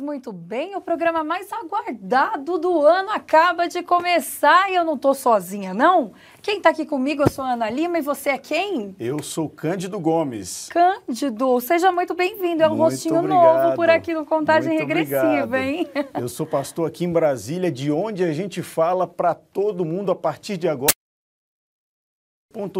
muito bem. O programa mais aguardado do ano acaba de começar e eu não tô sozinha, não. Quem está aqui comigo? Eu sou a Ana Lima e você é quem? Eu sou Cândido Gomes. Cândido, seja muito bem-vindo. É um muito rostinho obrigado. novo por aqui no Contagem muito Regressiva, obrigado. hein? Eu sou pastor aqui em Brasília, de onde a gente fala para todo mundo a partir de agora.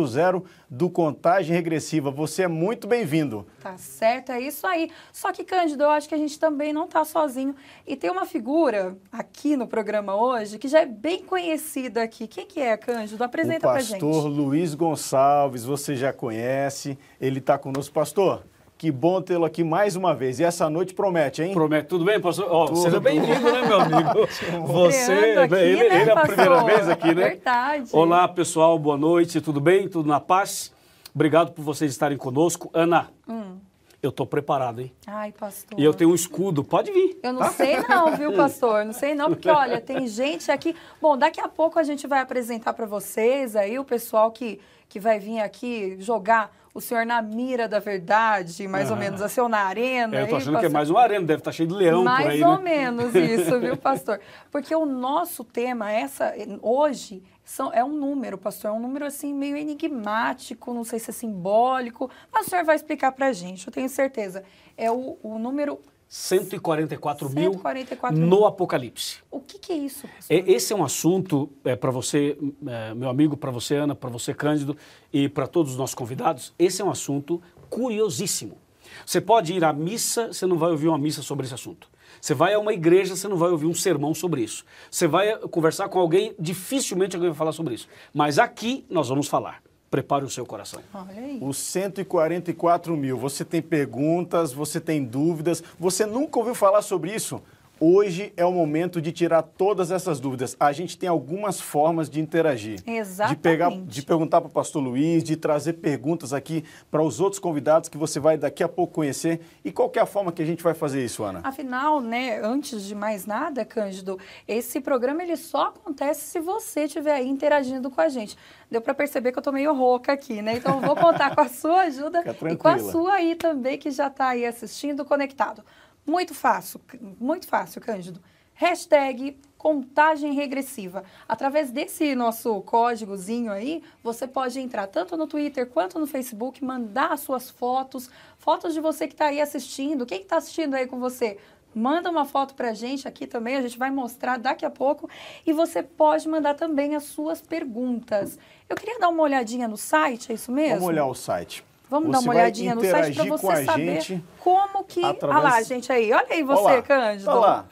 0 do Contagem Regressiva. Você é muito bem-vindo. Tá certo, é isso aí. Só que, Cândido, eu acho que a gente também não está sozinho. E tem uma figura aqui no programa hoje que já é bem conhecida aqui. Quem que é, Cândido? Apresenta pra gente. O pastor Luiz Gonçalves, você já conhece. Ele está conosco. Pastor, que bom tê-lo aqui mais uma vez. E essa noite promete, hein? Promete. Tudo bem, pastor? Oh, seja bem-vindo, né, meu amigo? Você, aqui, ele, né, ele é a primeira vez aqui, né? Verdade. Olá, pessoal. Boa noite. Tudo bem? Tudo na paz? Obrigado por vocês estarem conosco. Ana, hum. eu estou preparado, hein? Ai, pastor. E eu tenho um escudo. Pode vir. Eu não sei não, viu, pastor? Não sei não, porque, olha, tem gente aqui... Bom, daqui a pouco a gente vai apresentar para vocês aí o pessoal que, que vai vir aqui jogar o senhor na mira da verdade, mais ou menos, assim, ou na arena. É, eu tô achando pastor? que é mais uma arena, deve estar tá cheio de leão mais por aí, Mais ou né? menos isso, viu, pastor? Porque o nosso tema, essa, hoje, são, é um número, pastor, é um número, assim, meio enigmático, não sei se é simbólico, mas o senhor vai explicar pra gente, eu tenho certeza. É o, o número 144, 144 mil, no Apocalipse. O que, que é isso? É, esse é um assunto é, para você, é, meu amigo, para você, Ana, para você, Cândido, e para todos os nossos convidados. Esse é um assunto curiosíssimo. Você pode ir à missa, você não vai ouvir uma missa sobre esse assunto. Você vai a uma igreja, você não vai ouvir um sermão sobre isso. Você vai conversar com alguém, dificilmente alguém vai falar sobre isso. Mas aqui nós vamos falar prepare o seu coração. Olha aí. Os 144 mil. Você tem perguntas, você tem dúvidas, você nunca ouviu falar sobre isso? Hoje é o momento de tirar todas essas dúvidas. A gente tem algumas formas de interagir. Exatamente. De, pegar, de perguntar para o pastor Luiz, de trazer perguntas aqui para os outros convidados que você vai daqui a pouco conhecer. E qual é a forma que a gente vai fazer isso, Ana? Afinal, né, antes de mais nada, Cândido, esse programa ele só acontece se você estiver aí interagindo com a gente. Deu para perceber que eu estou meio rouca aqui, né? Então, eu vou contar com a sua ajuda e com a sua aí também, que já está aí assistindo, conectado. Muito fácil, muito fácil, Cândido. Hashtag contagem regressiva. Através desse nosso códigozinho aí, você pode entrar tanto no Twitter quanto no Facebook, mandar suas fotos, fotos de você que está aí assistindo. Quem está assistindo aí com você? Manda uma foto para a gente aqui também, a gente vai mostrar daqui a pouco. E você pode mandar também as suas perguntas. Eu queria dar uma olhadinha no site, é isso mesmo? Vamos olhar o site. Vamos você dar uma olhadinha no site para você saber gente como que. Através... Olha lá, gente aí. Olha aí você, Olá. Cândido. Olha lá.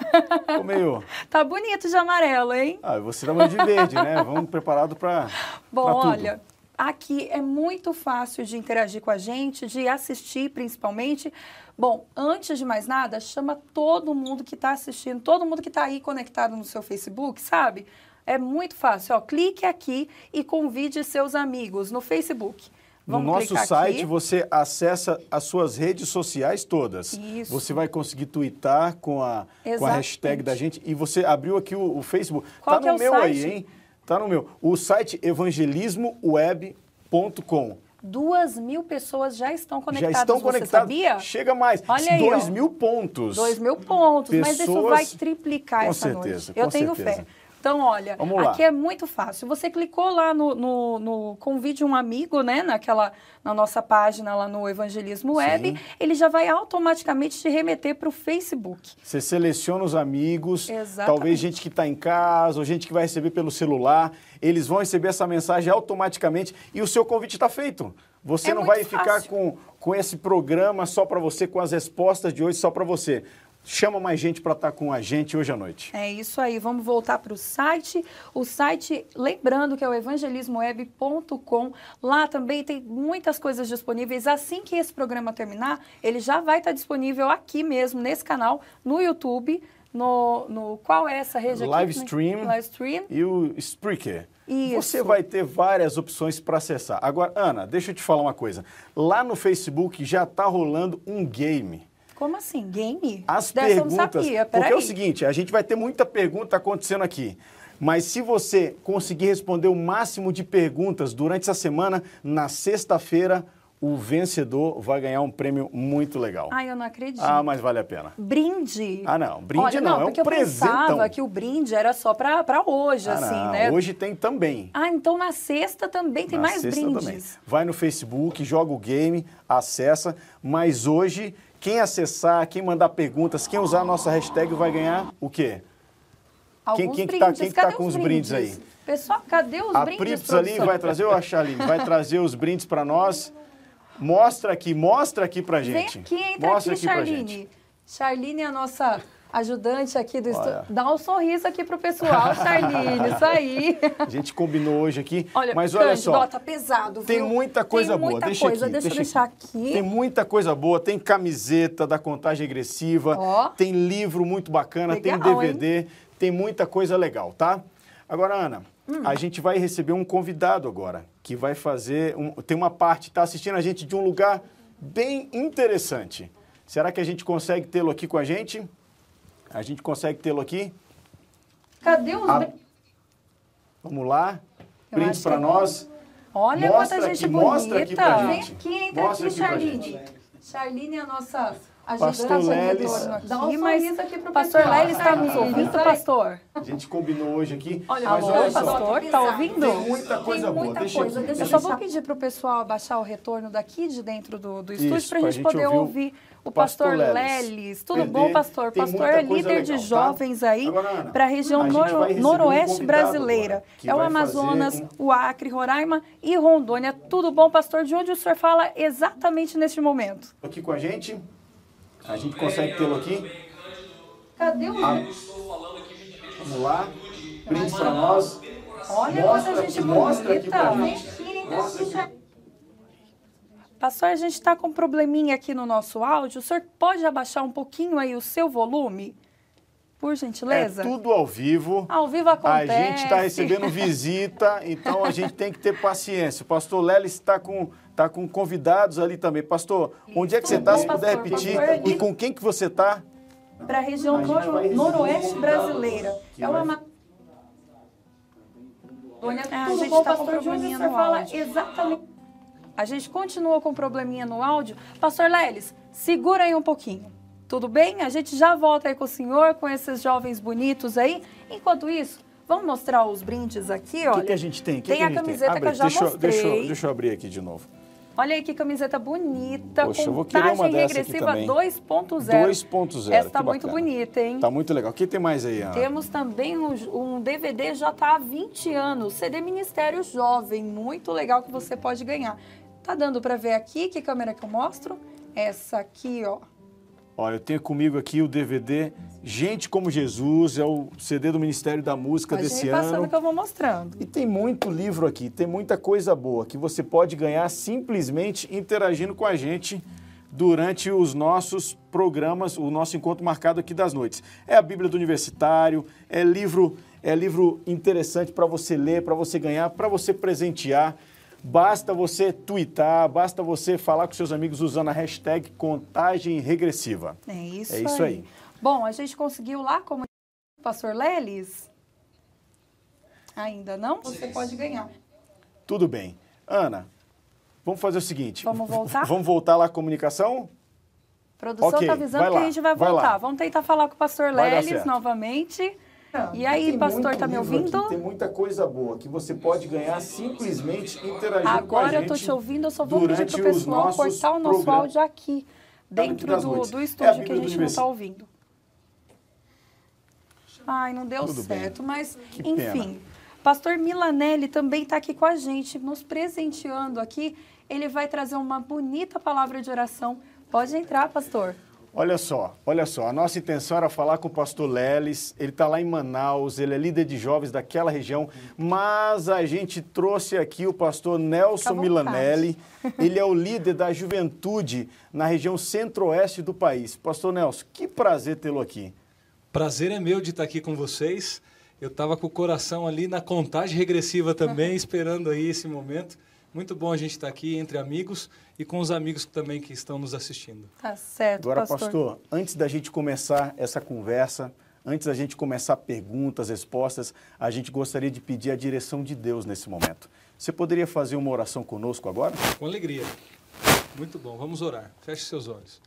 Ficou meio. tá bonito de amarelo, hein? Ah, você tá de verde, né? Vamos preparado para. Bom, pra olha. Aqui é muito fácil de interagir com a gente, de assistir principalmente. Bom, antes de mais nada, chama todo mundo que está assistindo, todo mundo que está aí conectado no seu Facebook, sabe? É muito fácil. Ó, clique aqui e convide seus amigos no Facebook. Vamos no nosso site aqui. você acessa as suas redes sociais todas. Isso. Você vai conseguir twittar com a, com a hashtag da gente. E você abriu aqui o, o Facebook. Qual tá no é meu site? aí, hein? Tá no meu. O site evangelismoweb.com. Duas mil pessoas já estão conectadas. Já estão conectadas. Sabia? Chega mais. Olha aí, Dois ó. mil pontos. Dois mil pontos. Pessoas... Mas isso vai triplicar com essa certeza, noite. Eu tenho certeza. fé. Então, olha, aqui é muito fácil. Você clicou lá no, no, no, convide um amigo, né, naquela, na nossa página lá no Evangelismo Web, Sim. ele já vai automaticamente te remeter para o Facebook. Você seleciona os amigos, Exatamente. talvez gente que está em casa, ou gente que vai receber pelo celular, eles vão receber essa mensagem automaticamente e o seu convite está feito. Você é não vai fácil. ficar com, com esse programa só para você, com as respostas de hoje só para você chama mais gente para estar tá com a gente hoje à noite. É isso aí, vamos voltar para o site. O site, lembrando que é o evangelismoweb.com. Lá também tem muitas coisas disponíveis. Assim que esse programa terminar, ele já vai estar tá disponível aqui mesmo, nesse canal, no YouTube. No, no qual é essa rede aqui? Live stream, Live stream e o Spreaker. Isso. Você vai ter várias opções para acessar. Agora, Ana, deixa eu te falar uma coisa. Lá no Facebook já está rolando um game. Como assim? Game? As Dessa perguntas. Eu não sabia. Porque aí. é o seguinte, a gente vai ter muita pergunta acontecendo aqui. Mas se você conseguir responder o máximo de perguntas durante essa semana, na sexta-feira, o vencedor vai ganhar um prêmio muito legal. Ai, eu não acredito. Ah, mas vale a pena. Brinde. Ah, não. Brinde Olha, não, é um porque eu presentão. pensava que o brinde era só pra, pra hoje, Ah, assim, não. né? Hoje tem também. Ah, então na sexta também tem Na mais sexta brindes. também. Vai no Facebook, joga o game, acessa. Mas hoje, quem acessar, quem mandar perguntas, quem usar a nossa hashtag vai ganhar o quê? Quem- Alguns quem que tá- brindes. quem que tá Cadê com os os brindes aí? Pessoal, cadê os A brindes, Prips ali produção? vai trazer, ou a Charline, vai trazer os brindes para nós. Mostra aqui, mostra aqui pra Vem gente. aqui, entra mostra aqui, aqui Charline. gente. Charline é a nossa ajudante aqui do estúdio. Dá um sorriso aqui pro pessoal, Charline, isso aí. A gente combinou hoje aqui, Olha, mas olha Cândido, só. ó, tá pesado, Tem viu? muita coisa Tem boa. muita deixa coisa. aqui. Deixa eu deixa deixar aqui. Tem muita coisa boa. Tem camiseta da contagem regressiva. Ó. Tem livro muito bacana. tem Legal, DVD. Tem muita coisa legal, tá? Agora, Ana, Hum. a gente vai receber um convidado agora que vai fazer. um- tem uma parte, tá assistindo a gente de um lugar bem interessante. Será que a gente consegue tê-lo aqui com a gente? A gente consegue tê-lo aqui? Cadê os A- brindes? Vamos lá. Acho para nós. Olha Mostra quanta gente aqui, bonita. mostra aqui pra Vem gente. aqui, entra Mostra aqui, Charline. Charline é a nossa Pastor Lelis. Dá um mas aqui pro Pastor pessoal. Lelis está nos ouvindo, pastor? A gente combinou hoje aqui. Olha, mas Alô, olha só. pastor, tá ouvindo? Tem muita coisa Tem boa. muita deixa coisa, aqui, deixa Eu só vou pedir para o pessoal abaixar o retorno daqui de dentro do, do estúdio para a gente gente poder ouvir o Pastor pastor Lelis. Lelis. Tudo Perder, bom, pastor? Pastor é líder legal, de tá? jovens aí para a região noro- um noroeste convidado brasileira. agora, É o Amazonas, fazer o Acre, Roraima e Rondônia. Tudo bom, pastor? De onde o senhor fala exatamente neste momento? Aqui com a gente. A gente consegue tê-lo aqui. Cadê o... Ah, Vamos lá. Brindes para nós. Olha Mostra quanta gente mostra aqui pra gente. Mostra. Charline. Pastor, a gente está com um probleminha aqui no nosso áudio. O senhor pode abaixar um pouquinho aí o seu volume? Por gentileza? É tudo ao vivo. Ao vivo A acontece. gente está recebendo visita, então a gente tem que ter paciência. O pastor Lelis está com, tá com convidados ali também. Pastor, onde é que você está? Se puder pastor? repetir. E com quem que você está? Para a região A noro- noroeste um brasileira. É o É, a tudo gente bom, tá com pastor? Probleminha o no fala áudio. exatamente? A gente continua com probleminha no áudio. Pastor Lelis, segura aí um pouquinho. Tudo bem? A gente já volta aí com o senhor, com esses jovens bonitos aí. Enquanto isso, vamos mostrar os brindes aqui, O olha. que, que a gente tem? O que tem que a gente camiseta Abre, que eu já deixa, mostrei. Deixa, deixa eu abrir aqui de novo. Olha aí que camiseta bonita, Poxa, contagem regressiva também. 2.0. 2.0. Essa tá muito bacana. bonita, hein? Tá muito legal. O que tem mais aí, Ana? Temos também um, um DVD já tá há 20 anos, CD Ministério Jovem, muito legal que você pode ganhar. Tá dando para ver aqui, que câmera que eu mostro? Essa aqui, ó. Olha, eu tenho comigo aqui o DVD Gente como Jesus, é o CD do Ministério da Música Pode desse passando ano. que eu vou mostrando. E tem muito livro aqui, tem muita coisa boa que você pode ganhar simplesmente interagindo com a gente durante os nossos programas, o nosso encontro marcado aqui das noites. É a Bíblia do Universitário, é livro, é livro interessante para você ler, para você ganhar, para você presentear. Basta você twittar, basta você falar com seus amigos usando a hashtag contagem regressiva. É isso, É isso aí. Bom, a gente conseguiu lá como Pastor Lelis? Ainda não? Você pode ganhar. Tudo bem. Ana, vamos fazer o seguinte. Vamos voltar? Vamos voltar lá à comunicação? Produção Ok, tá avisando que a gente vai vai lá. voltar. Vamos tentar falar com o Pastor Vai dar E aí, pastor, tá me ouvindo? aqui, tem muita coisa boa que você pode ganhar simplesmente interagindo com a Agora eu gente tô te ouvindo, eu só vou pedir pro pessoal cortar o nosso programas. áudio aqui, dentro do, noites. do É a estúdio que a gente não tá Universi- ouvindo. Ai, não deu Tudo bem. certo, mas Que enfim. pena. Pastor Milanelli também está aqui com a gente, nos presenteando aqui. Ele vai trazer uma bonita palavra de oração. Pode entrar, pastor. Olha só, olha só, a nossa intenção era falar com o pastor Lelis, ele está lá em Manaus, ele é líder de jovens daquela região, mas a gente trouxe aqui o pastor Nelson. Milanelli, ele é o líder da juventude na região centro-oeste do país. Pastor Nelson, que prazer tê-lo aqui. Prazer é meu de estar aqui com vocês. Eu estava com o coração ali na contagem regressiva também, esperando aí esse momento. Muito bom a gente estar aqui entre amigos e com os amigos também que estão nos assistindo. Tá certo, Agora, pastor. pastor, antes da gente começar essa conversa, antes da gente começar perguntas, respostas, a gente gostaria de pedir a direção de Deus nesse momento. Você poderia fazer uma oração conosco agora? Com alegria. Muito bom, vamos orar. Feche seus olhos.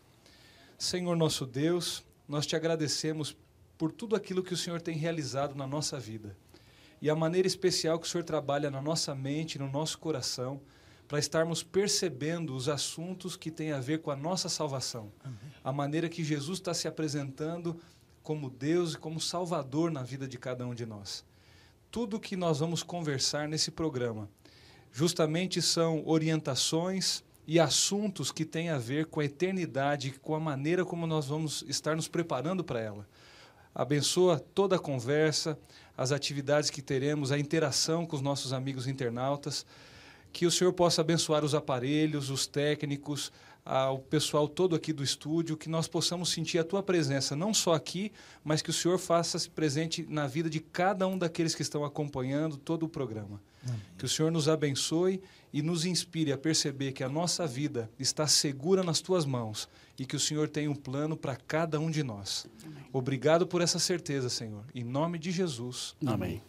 Senhor nosso Deus, nós te agradecemos por tudo aquilo que o Senhor tem realizado na nossa vida e a maneira especial que o Senhor trabalha na nossa mente, no nosso coração, para estarmos percebendo os assuntos que têm a ver com a nossa salvação. Amém. A maneira que Jesus está se apresentando como Deus e como Salvador na vida de cada um de nós. Tudo que nós vamos conversar nesse programa justamente são orientações e assuntos que têm a ver com a eternidade, com a maneira como nós vamos estar nos preparando para ela. Abençoa toda a conversa, as atividades que teremos, a interação com os nossos amigos internautas. Que o Senhor possa abençoar os aparelhos, os técnicos, ao pessoal todo aqui do estúdio, que nós possamos sentir a tua presença, não só aqui, mas que o Senhor faça-se presente na vida de cada um daqueles que estão acompanhando todo o programa. Amém. Que o Senhor nos abençoe e nos inspire a perceber que a nossa vida está segura nas tuas mãos e que o Senhor tem um plano para cada um de nós. Amém. Obrigado por essa certeza, Senhor. Em nome de Jesus. Amém.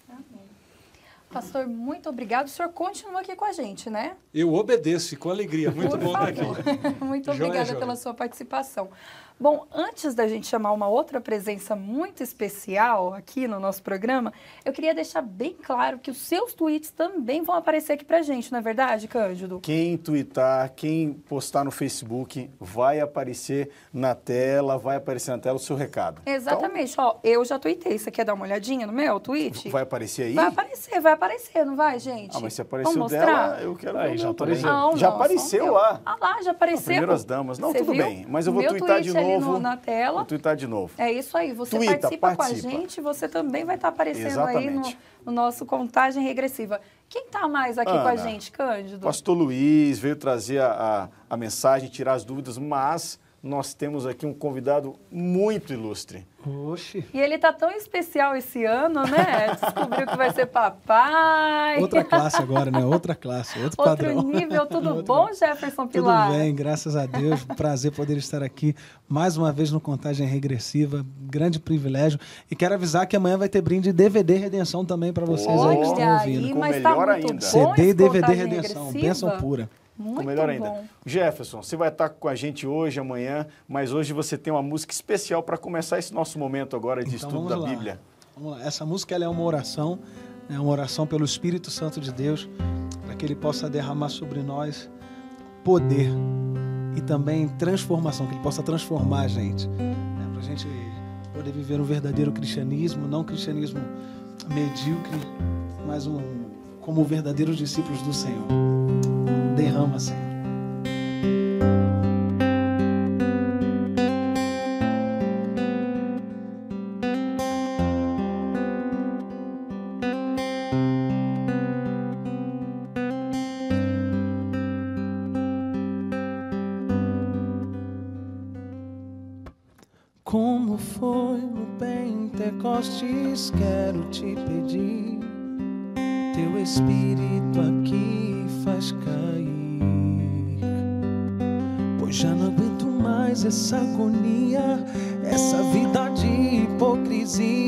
Pastor, muito obrigado. O senhor continua aqui com a gente, né? Eu obedeço, com alegria. Muito Por bom estar aqui. muito obrigada pela sua participação. Bom, antes da gente chamar uma outra presença muito especial aqui no nosso programa, eu queria deixar bem claro que os seus tweets também vão aparecer aqui pra gente, não é verdade, Cândido? Quem tweetar, quem postar no Facebook, vai aparecer na tela, vai aparecer na tela o seu recado. Exatamente. Então, Ó, eu já tuitei. Você quer dar uma olhadinha no meu tweet? Vai aparecer aí? Vai aparecer, vai aparecer, não vai, gente? Ah, mas se apareceu dela, eu quero aí, já apareceu. Não, já não, apareceu lá. Ah lá, já apareceu. Primeiras damas. Não, Você tudo viu? bem. Mas eu vou twittar de novo novo. No, na tela. Vou twittar de novo. É isso aí. Você Twitter, participa, participa, com a gente, você também vai estar aparecendo Exatamente. aí no, no, nosso contagem regressiva. Quem está mais aqui Ana, com a gente, Cândido? Pastor Luiz veio trazer a, a, a mensagem, tirar as dúvidas, mas nós temos aqui um convidado muito ilustre. Oxi. E ele tá tão especial esse ano, né? Descobriu que vai ser papai. Outra classe agora, né? Outra classe, outro, outro padrão. Outro nível, tudo outro... bom, Jefferson Pilar? Tudo bem, graças a Deus. Prazer poder estar aqui mais uma vez no Contagem Regressiva. Grande privilégio. E quero avisar que amanhã vai ter brinde DVD Redenção também para vocês Olha aí que estão ouvindo. Aí, mas tá muito ainda. CD e DVD Redenção, bênção pura. Muito melhor bom. ainda. Jefferson, você vai estar com a gente hoje, amanhã, mas hoje você tem uma música especial para começar esse nosso momento agora de então, estudo da lá. Bíblia. Vamos lá. Essa música é uma oração, é uma oração pelo Espírito Santo de Deus, para que ele possa derramar sobre nós poder e também transformação, que ele possa transformar a gente, né? para a gente poder viver um verdadeiro cristianismo, não um cristianismo medíocre, mas um como verdadeiros discípulos do Senhor derrama, Senhor. Como foi no Pentecostes, quero te pedir, teu Espírito essa agonia, essa vida de hipocrisia.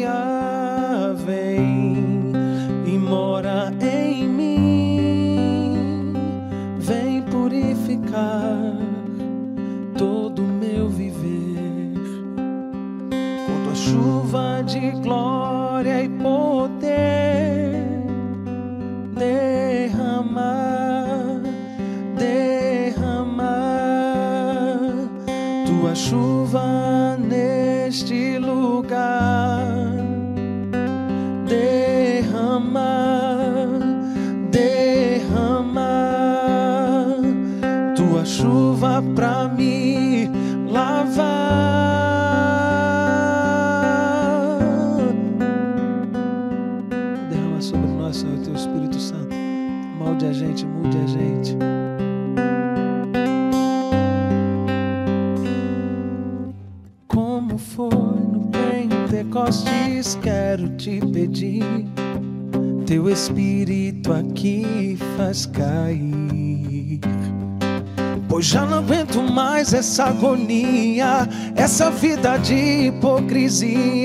Hipocrisia.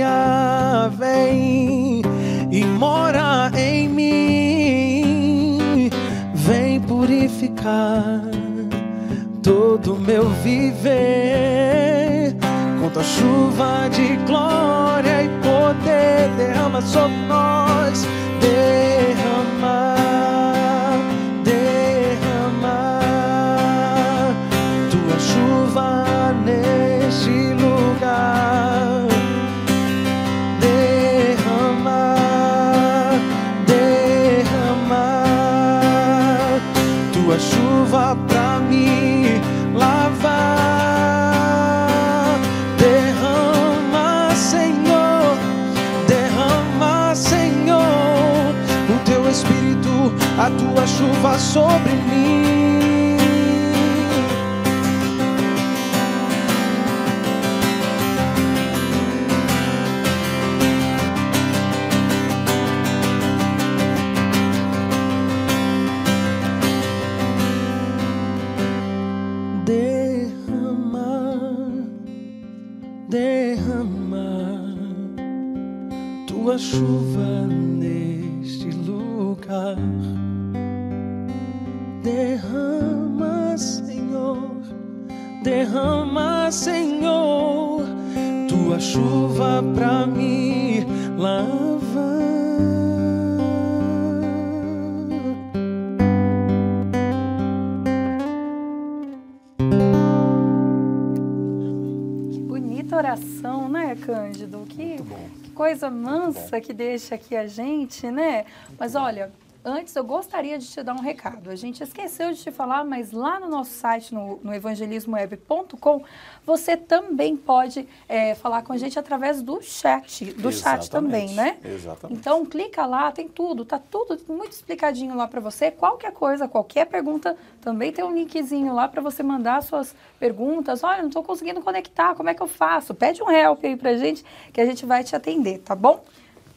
Tua chuva pra me lavar. Que bonita oração, né, Cândido? Que, que coisa mansa que deixa aqui a gente, né? Mas olha, antes eu gostaria de te dar um recado. A gente esqueceu de te falar, mas lá no nosso site, no, no evangelismoweb.com, você também pode é, falar com a gente através do chat, do chat também, né? Exatamente. Então clica lá, tem tudo, tá tudo muito explicadinho lá para você. Qualquer coisa, qualquer pergunta, também tem um linkzinho lá para você mandar suas perguntas. Olha, não estou conseguindo conectar, como é que eu faço? Pede um help aí pra gente que a gente vai te atender, tá bom?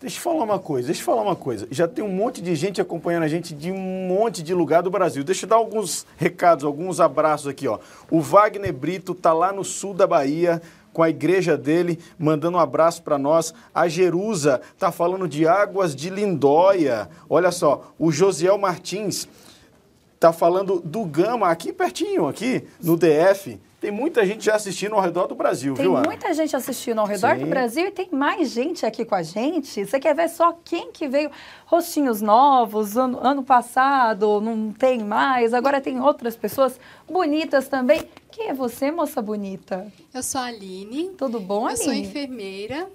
Deixa eu falar uma coisa, deixa eu falar uma coisa. Já tem um monte de gente acompanhando a gente de um monte de lugar do Brasil. Deixa eu dar alguns recados, alguns abraços aqui, ó. O Wagner Brito tá lá no sul da Bahia com a igreja dele, mandando um abraço para nós. A Jerusa tá falando de Águas de Lindóia. Olha só, o Josiel Martins tá falando do Gama aqui pertinho, aqui no DF. Tem muita gente já assistindo ao redor do Brasil, Tem viu, Ana? muita gente assistindo ao redor Sim. do Brasil e tem mais gente aqui com a gente. Você quer ver só quem que veio? Rostinhos novos, ano, ano passado, não tem mais, agora tem outras pessoas bonitas também. Quem é você, moça bonita? Eu sou a Aline. Tudo bom, Eu sou Aline? enfermeira.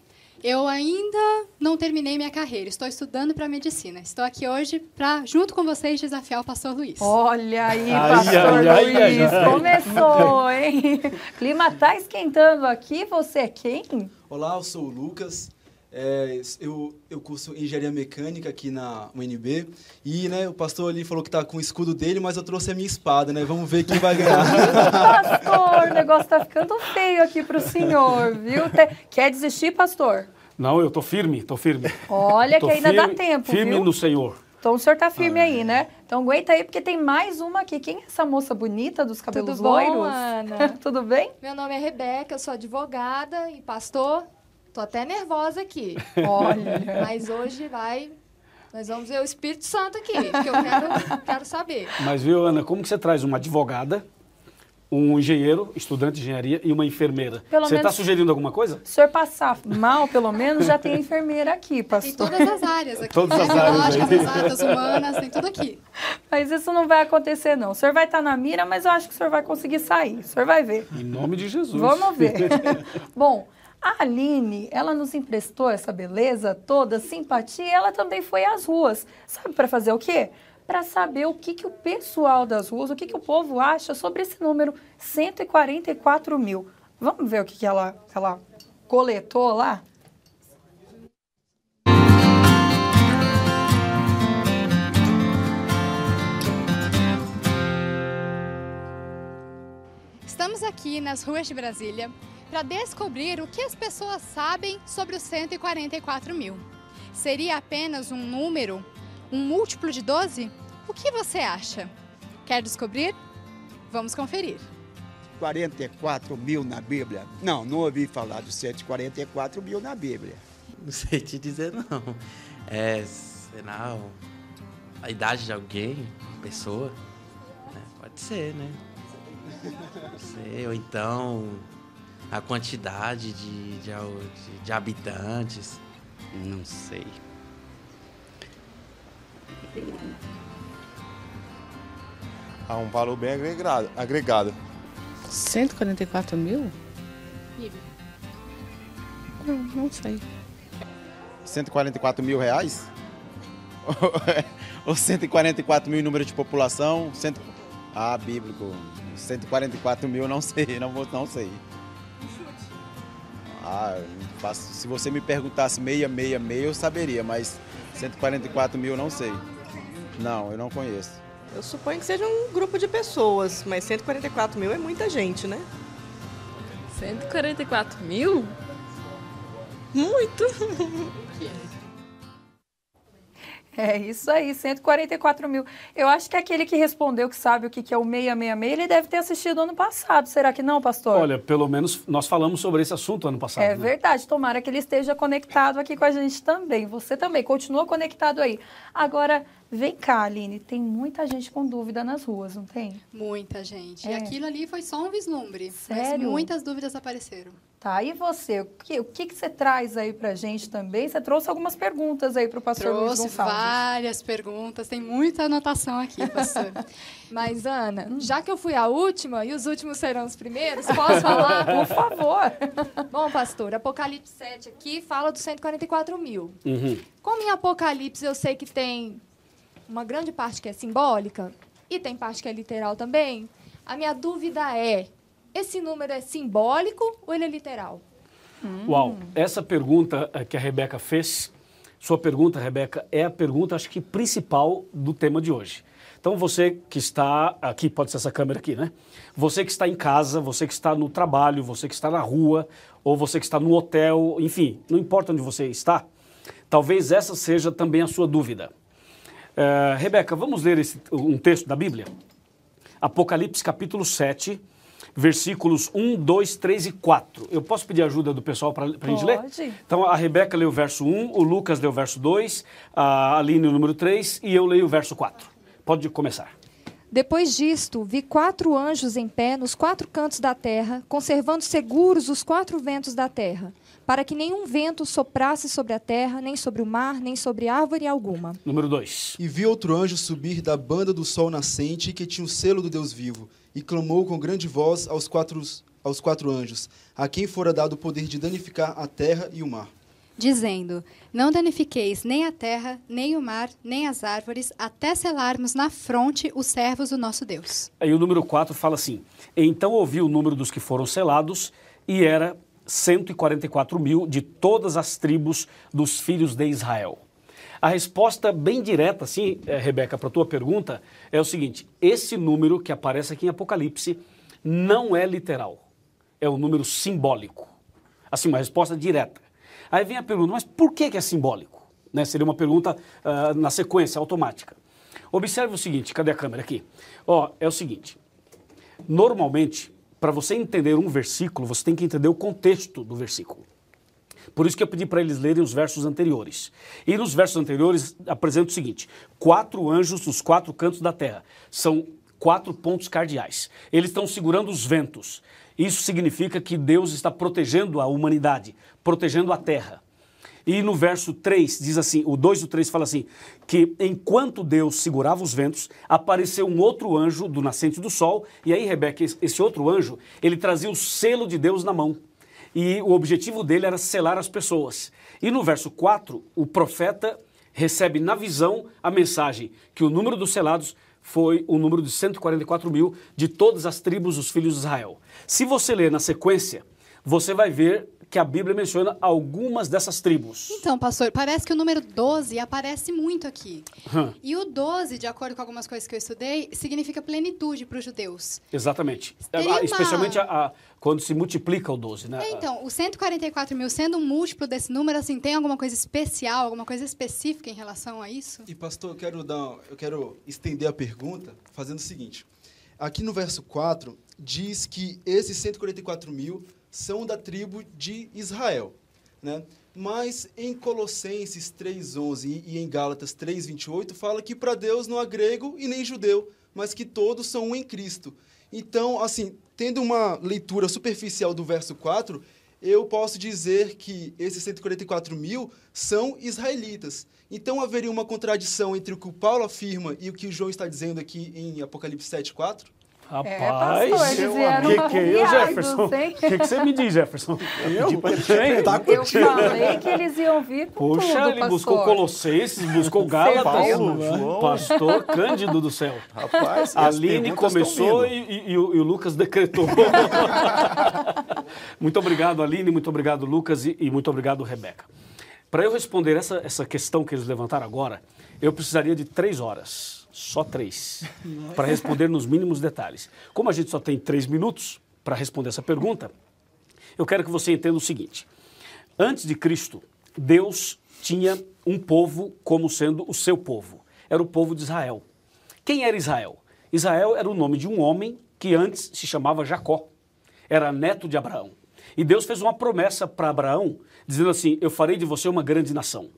Eu ainda não terminei minha carreira. Estou estudando para medicina. Estou aqui hoje para, junto com vocês, desafiar o pastor Luiz. Olha aí, Ai, pastor ai, ai, Luiz, ai, ai. começou, hein? O clima tá esquentando aqui, você é quem? Olá, eu sou o Lucas. É, eu, eu curso engenharia mecânica aqui na UNB. E né, o pastor ali falou que tá com o escudo dele, mas eu trouxe a minha espada, né? Vamos ver quem vai ganhar. Pastor, o negócio tá ficando feio aqui pro senhor, viu? Quer desistir, pastor? Não, eu tô firme, tô firme. Olha Tô que ainda dá firme- tempo, Firme viu? no Senhor. Então o senhor tá firme aí, né? Então aguenta aí, porque tem mais uma aqui. Quem é essa moça bonita dos cabelos Tudo bom, loiros? Ana? Tudo bem? Meu nome é Rebeca, eu sou advogada e pastor. Tô até nervosa aqui. Olha. Mas hoje vai. Nós vamos ver o Espírito Santo aqui, porque eu quero, quero saber. Mas viu, Ana, como que você traz uma advogada, um engenheiro, estudante de engenharia e uma enfermeira? Pelo você está menos- sugerindo alguma coisa? Se o senhor passar mal, pelo menos, já tem enfermeira aqui, Tem pastor. todas as áreas aqui. Todas né? as áreas aí. Biológicas, exatas, humanas, tem tudo aqui. Mas isso não vai acontecer, não. O senhor vai estar na mira, mas eu acho que o senhor vai conseguir sair. O senhor vai ver. Em nome de Jesus. Vamos ver. Bom, a Aline, ela nos emprestou essa beleza toda, simpatia, ela também foi às ruas. Sabe para fazer o quê? Para saber o que, que o pessoal das ruas, o que, que o povo acha sobre esse número 144 mil. Vamos ver o que, que ela, ela coletou lá? Estamos aqui nas ruas de Brasília para descobrir o que as pessoas sabem sobre os 144 mil. Seria apenas um número, um múltiplo de 12? O que você acha? Quer descobrir? Vamos conferir. 44 mil na Bíblia? Não, não ouvi falar dos 144 mil na Bíblia. Não sei te dizer não. É, será o- a idade de alguém, pessoa? É, pode ser, né? Não sei, ou então a quantidade de, de, de, de habitantes. Não sei. Há um valor bem agregado. agregado. 144 mil? Não, não sei. 144 mil reais? Ou 144 mil em número de população? Cento... Ah, bíblico. 144 mil, não sei, não, vou, não sei. Ah, faço, se você me perguntasse meia, meia, meia, eu saberia, mas 144 mil, não sei. Não, eu não conheço. Eu suponho que seja um grupo de pessoas, mas 144 mil é muita gente, né? 144 mil? Muito! É isso aí, 144 mil. Eu acho que aquele que respondeu que sabe o que é o 666, ele deve ter assistido ano passado. Será que não, pastor? Olha, pelo menos nós falamos sobre esse assunto ano passado. É né? verdade. Tomara que ele esteja conectado aqui com a gente também. Você também, continua conectado aí. Agora, vem cá, Aline, tem muita gente com dúvida nas ruas, não tem? Muita gente. É. E aquilo ali foi só um vislumbre. Sério? Mas muitas dúvidas apareceram. Tá, e você? O que, o que, que você traz aí pra gente também? Você trouxe algumas perguntas aí pro pastor Luiz Trouxe Gonçalves. várias perguntas, tem muita anotação aqui, pastor. Mas, Ana, já que eu fui a última e os últimos serão os primeiros, posso falar? Por favor. Bom, pastor, Apocalipse 7 aqui fala dos 144 mil. Uhum. Como em Apocalipse eu sei que tem uma grande parte que é simbólica e tem parte que é literal também, a minha dúvida é: esse número é simbólico ou ele é literal? Uau, essa pergunta eh, que a Rebeca fez, sua pergunta, Rebeca, é a pergunta, acho que principal do tema de hoje. Então você que está aqui, pode ser essa câmera aqui, né? Você que está em casa, você que está no trabalho, você que está na rua, ou você que está no hotel, enfim, não importa onde você está, talvez essa seja também a sua dúvida. Eh, Rebeca, vamos ler esse- um texto da Bíblia? Apocalipse capítulo 7, versículos 1, 2, 3 e 4. Eu posso pedir ajuda do pessoal para a gente ler? Pode. Então a Rebeca leu o verso 1, o Lucas leu o verso 2, a Aline o número 3 e eu leio o verso 4. Pode começar. Depois disto, vi quatro anjos em pé nos quatro cantos da terra, conservando seguros os quatro ventos da terra, para que nenhum vento soprasse sobre a terra, nem sobre o mar, nem sobre árvore alguma. Número 2. E vi outro anjo subir da banda do sol nascente, que tinha o selo do Deus vivo, e clamou com grande voz aos quatro, aos quatro anjos, a quem fora dado o poder de danificar a terra e o mar. Dizendo: Não danifiqueis nem a terra, nem o mar, nem as árvores, até selarmos na fronte os servos do nosso Deus. Aí o número 4 fala assim: Então ouvi o número dos que foram selados, e era 144 mil de todas as tribos dos filhos de Israel. A resposta bem direta, assim, eh, Rebeca, para a tua pergunta, é o seguinte: esse número que aparece aqui em Apocalipse não é literal, é um número simbólico. Assim, uma resposta direta. Aí vem a pergunta, mas por que, que é simbólico? Né? Seria uma pergunta ah, na sequência, automática. Observe o seguinte, cadê a câmera aqui? Ó, é o seguinte, normalmente, para você entender um versículo, você tem que entender o contexto do versículo. Por isso que eu pedi para eles lerem os versos anteriores. E nos versos anteriores apresenta o seguinte: quatro anjos nos quatro cantos da terra. São quatro pontos cardeais. Eles estão segurando os ventos. Isso significa que Deus está protegendo a humanidade, protegendo a terra. E no verso 3 diz assim, o 2 e o 3 fala assim, que enquanto Deus segurava os ventos, apareceu um outro anjo do nascente do sol, e aí, Rebeca, esse- outro anjo, ele trazia o selo de Deus na mão. E o objetivo dele era selar as pessoas. E no verso 4, o profeta recebe na visão a mensagem que o número dos selados foi o número de 144 mil de todas as tribos dos filhos de Israel. Se você ler na sequência, você vai ver que a Bíblia menciona algumas dessas tribos. Então, pastor, parece que o número 12 aparece muito aqui. Hã, E o 12, de acordo com algumas coisas que eu estudei, significa plenitude para os judeus. exatamente. Ah, uma- Especialmente a- a- quando se multiplica o 12, né? É, então, o 144 mil sendo um múltiplo desse número, assim, tem alguma coisa especial, alguma coisa específica em relação a isso? E pastor, eu quero dar, eu quero estender a pergunta fazendo o seguinte. Aqui no verso 4 diz que esses 144 mil são da tribo de Israel, né? Mas em Colossenses 3:11 e em Gálatas 3:28 fala que para Deus não há grego e nem judeu, mas que todos são um em Cristo. Então, assim, tendo uma leitura superficial do verso 4, eu posso dizer que esses 144 mil são israelitas. Então haveria uma contradição entre o que o Paulo afirma e o que o João está dizendo aqui em Apocalipse 7, 4? Rapaz, pastor, eles o vieram que, que é eu, Jefferson? O que, que você me diz, Jefferson? ele Hein? interpretar Eu falei que eles iam vir com Puxa, tudo, ele pastor. buscou Colossenses, buscou Gálatas. Paulo, João. Pastor Cândido do céu. Rapaz, A Aline começou e, e- e o, e o Lucas decretou. muito obrigado, Aline, muito obrigado, Lucas, e, e muito obrigado, Rebeca. Para eu responder essa, essa questão que eles levantaram agora, eu precisaria de três horas, só três, para responder nos mínimos detalhes. Como a gente só tem três minutos para responder essa pergunta, eu quero que você entenda o seguinte. Antes de Cristo, Deus tinha um povo como sendo o seu povo. Era o povo de Israel. Quem era Israel? Israel era o nome de um homem que antes se chamava Jacó. Era neto de Abraão. E Deus fez uma promessa para Abraão, dizendo assim: Eu farei de você uma grande nação.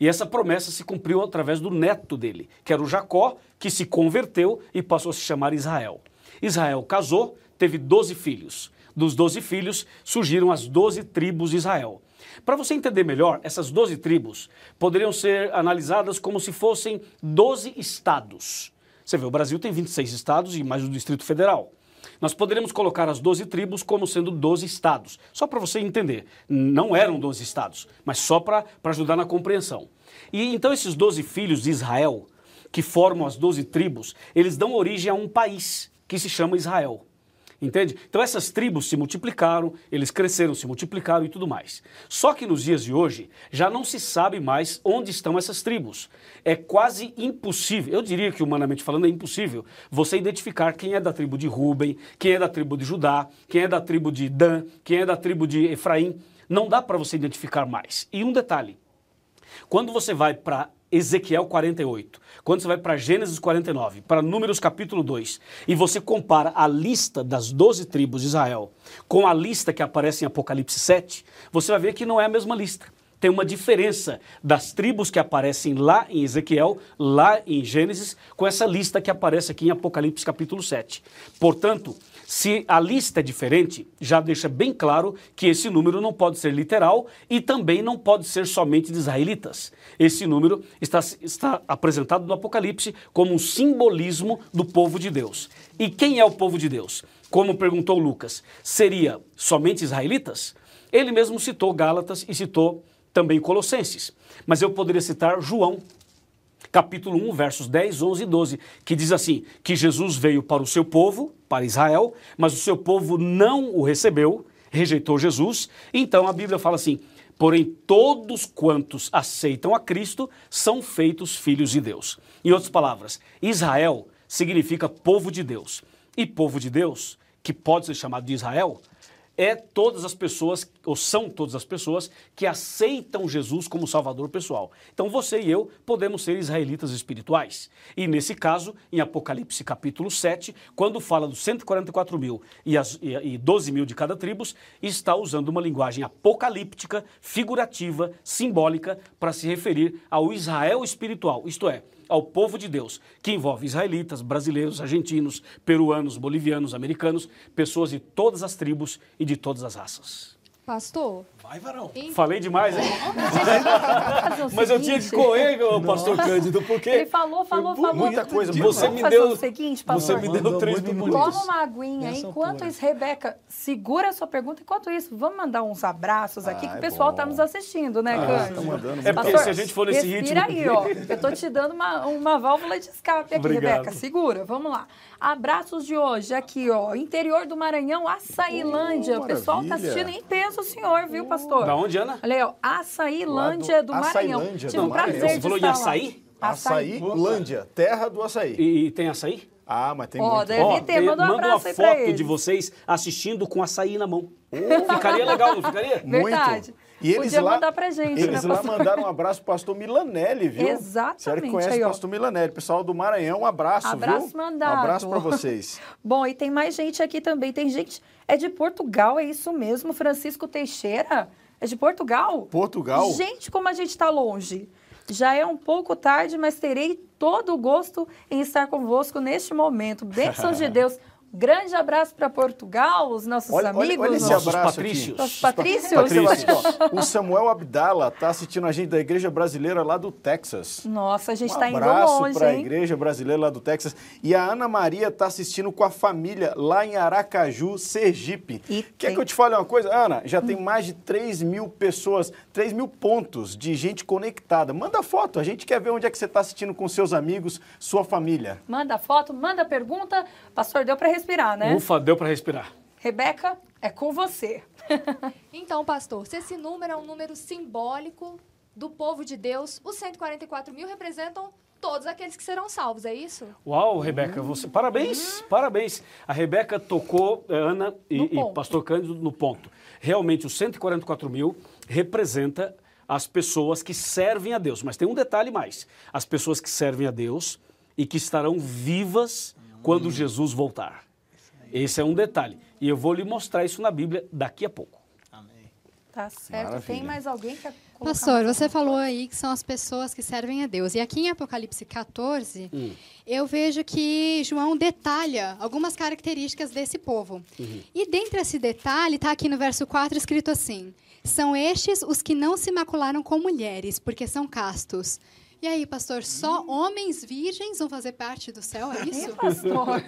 E essa promessa se cumpriu através do neto dele, que era o Jacó, que se converteu e passou a se chamar Israel. Israel casou, teve 12 filhos. Dos 12 filhos surgiram as 12 tribos de Israel. Para você entender melhor, essas 12 tribos poderiam ser analisadas como se fossem 12 estados. Você vê, o Brasil tem 26 estados e mais o Distrito Federal. Nós poderíamos colocar as 12 tribos como sendo 12 estados. Só para você entender. Não eram 12 estados, mas só para ajudar na compreensão. E então esses 12 filhos de Israel, que formam as 12 tribos, eles dão origem a um país que se chama Israel. Entende? Então essas tribos se multiplicaram, eles cresceram, se multiplicaram e tudo mais. Só que nos dias de hoje já não se sabe mais onde estão essas tribos. É quase impossível, eu diria que humanamente falando é impossível, você identificar quem é da tribo de Ruben, quem é da tribo de Judá, quem é da tribo de Dan, quem é da tribo de Efraim. Não dá para você identificar mais. E um detalhe: quando você vai para Ezequiel 48, quando você vai para Gênesis 49, para Números capítulo 2, e você compara a lista das 12 tribos de Israel com a lista que aparece em Apocalipse 7, você vai ver que não é a mesma lista. Tem uma diferença das tribos que aparecem lá em Ezequiel, lá em Gênesis, com essa lista que aparece aqui em Apocalipse capítulo 7. Portanto, se a lista é diferente, já deixa bem claro que esse número não pode ser literal e também não pode ser somente de israelitas. Esse número está, está apresentado no Apocalipse como um simbolismo do povo de Deus. E quem é o povo de Deus? Como perguntou Lucas, seria somente israelitas? Ele mesmo citou Gálatas e citou também Colossenses. Mas eu poderia citar João, capítulo 1, versos 10, 11 e 12, que diz assim: que Jesus veio para o seu povo, para Israel, mas o seu povo não o recebeu, rejeitou Jesus. Então a Bíblia fala assim: porém todos quantos aceitam a Cristo são feitos filhos de Deus. Em outras palavras, Israel significa povo de Deus. E povo de Deus, que pode ser chamado de Israel, é todas as pessoas, ou são todas as pessoas, que aceitam Jesus como Salvador pessoal. Então você e eu podemos ser israelitas espirituais. E nesse caso, em Apocalipse capítulo 7, quando fala dos 144 mil e, as, e, e 12 mil de cada tribo, está usando uma linguagem apocalíptica, figurativa, simbólica, para se referir ao Israel espiritual, isto é, ao povo de Deus, que envolve israelitas, brasileiros, argentinos, peruanos, bolivianos, americanos, pessoas de todas as tribos e de todas as raças. Pastor. Vai, varão. Falei demais, hein? Mas eu tinha que correr, ô, pastor Cândido, porque Ele falou, falou, falou. Muita coisa. você Vamos me fazer deu, o seguinte, você pastor. me deu três minutos. Toma uma aguinha. Enquanto isso, Rebeca, segura a sua pergunta. Enquanto isso, vamos mandar uns abraços aqui, Ah, que o pessoal está nos assistindo, né, tá Cândido? mandando É porque Pastor, se a gente for nesse respira ritmo... aí, ó. Eu tô te dando uma, uma válvula de escape aqui, Obrigado. Rebeca. Segura, vamos lá. Abraços de hoje, aqui, ó. Interior do Maranhão, Açailândia. Oh, o pessoal tá assistindo em peso, o senhor, viu, pastor? Da onde, Ana? Olha aí, ó. Açailândia do, Maranhão. Açailândia Tive do um prazer Maranhão. Você de falou em estar lá. açaí? Açailândia, terra do açaí. E, e tem açaí? Ah, mas tem Ó, muito. deve Ó, ter. Manda um manda uma abraço aí pra foto eles. de vocês assistindo com açaí na mão. Ficaria legal, não ficaria? Muito. E eles Podia lá, mandar pra gente, Eles né, lá pastor? mandaram um abraço pro pastor Milanelli, viu? Exatamente, Você que conhece aí, o pastor Milanelli. Pessoal do Maranhão, um abraço, Abraço viu? mandado. Um abraço pra vocês. Bom, e tem mais gente aqui também. Tem gente. É de Portugal, é isso mesmo? Francisco Teixeira? É de Portugal? Portugal? Gente, como a gente está longe. Já é um pouco tarde, mas terei todo o gosto em estar convosco neste momento. Bênçãos de Deus. Grande abraço para Portugal, os nossos Olha, olha, amigos. olha esse nossos abraço patrícios. aqui. Nossos patrícios. Patrícios. O Samuel Abdala está assistindo a gente da Igreja Brasileira lá do Texas. Nossa, a gente Um está indo abraço longe, para a? Igreja Brasileira lá do Texas. E a Ana Maria está assistindo com a família lá em Aracaju, Sergipe. E Quer tem- que eu te fale uma coisa? Ana, já tem mais de 3 mil pessoas, 3 mil pontos de gente conectada. Manda foto, a gente quer ver onde é que você está assistindo com seus amigos, sua família. Manda foto, manda pergunta. Pastor, deu para respirar, né? Ufa, deu para respirar. Rebeca, é com você. Então, pastor, se esse número é um número simbólico do povo de Deus, os 144 mil representam todos aqueles que serão salvos, é isso? Uau, Rebeca, você parabéns, parabéns. A Rebeca tocou eh, Ana e, e ponto. Pastor Cândido no ponto. Realmente, os 144 mil representa as pessoas que servem a Deus. Mas tem um detalhe mais: as pessoas que servem a Deus e que estarão vivas quando Jesus voltar. Esse é um detalhe. E eu vou lhe mostrar isso na Bíblia daqui a pouco. Tá certo. Maravilha. Tem mais alguém que Pastor, você falou aí que são as pessoas que servem a Deus. E aqui em Apocalipse 14, Hum. eu vejo que João detalha algumas características desse povo. Uhum. E dentre esse detalhe, está aqui no verso 4 escrito assim: São estes os que não se macularam com mulheres, porque são castos. E aí, pastor, só homens virgens vão fazer parte do céu, é isso? Pastor.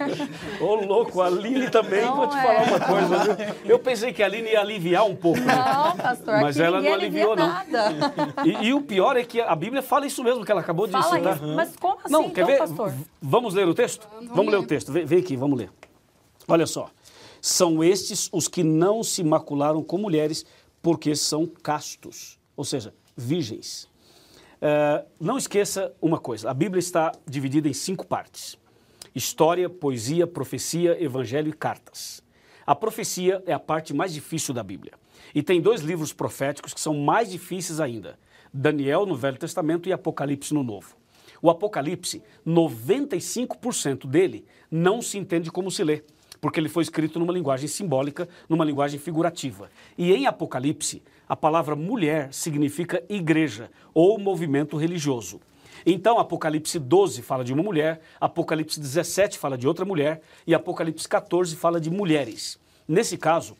Ô, louco, a Aline também, Não vou te é. falar uma coisa, viu? Eu pensei que a Aline ia aliviar um pouco. né? Não, pastor, Mas ela não aliviou, alivia não. nada. E, e o pior é que a Bíblia fala isso mesmo que ela acabou de Fala citar. isso. Mas como assim, Não, então, quer ver? pastor? Vamos ler o texto? Vamos, ler o texto. Vem, vem aqui, vamos ler. Olha só. São estes os que não se macularam com mulheres, porque são castos, ou seja, virgens. Eh, não esqueça uma coisa: a Bíblia está dividida em cinco partes: história, poesia, profecia, evangelho e cartas. A profecia é a parte mais difícil da Bíblia. E tem dois livros proféticos que são mais difíceis ainda: Daniel no Velho Testamento e Apocalipse no Novo. O Apocalipse, 95% dele não se entende como se lê, porque ele foi escrito numa linguagem simbólica, numa linguagem figurativa. E em Apocalipse, a palavra mulher significa igreja ou movimento religioso. Então, Apocalipse 12 fala de uma mulher, Apocalipse 17 fala de outra mulher e Apocalipse 14 fala de mulheres. Nesse caso,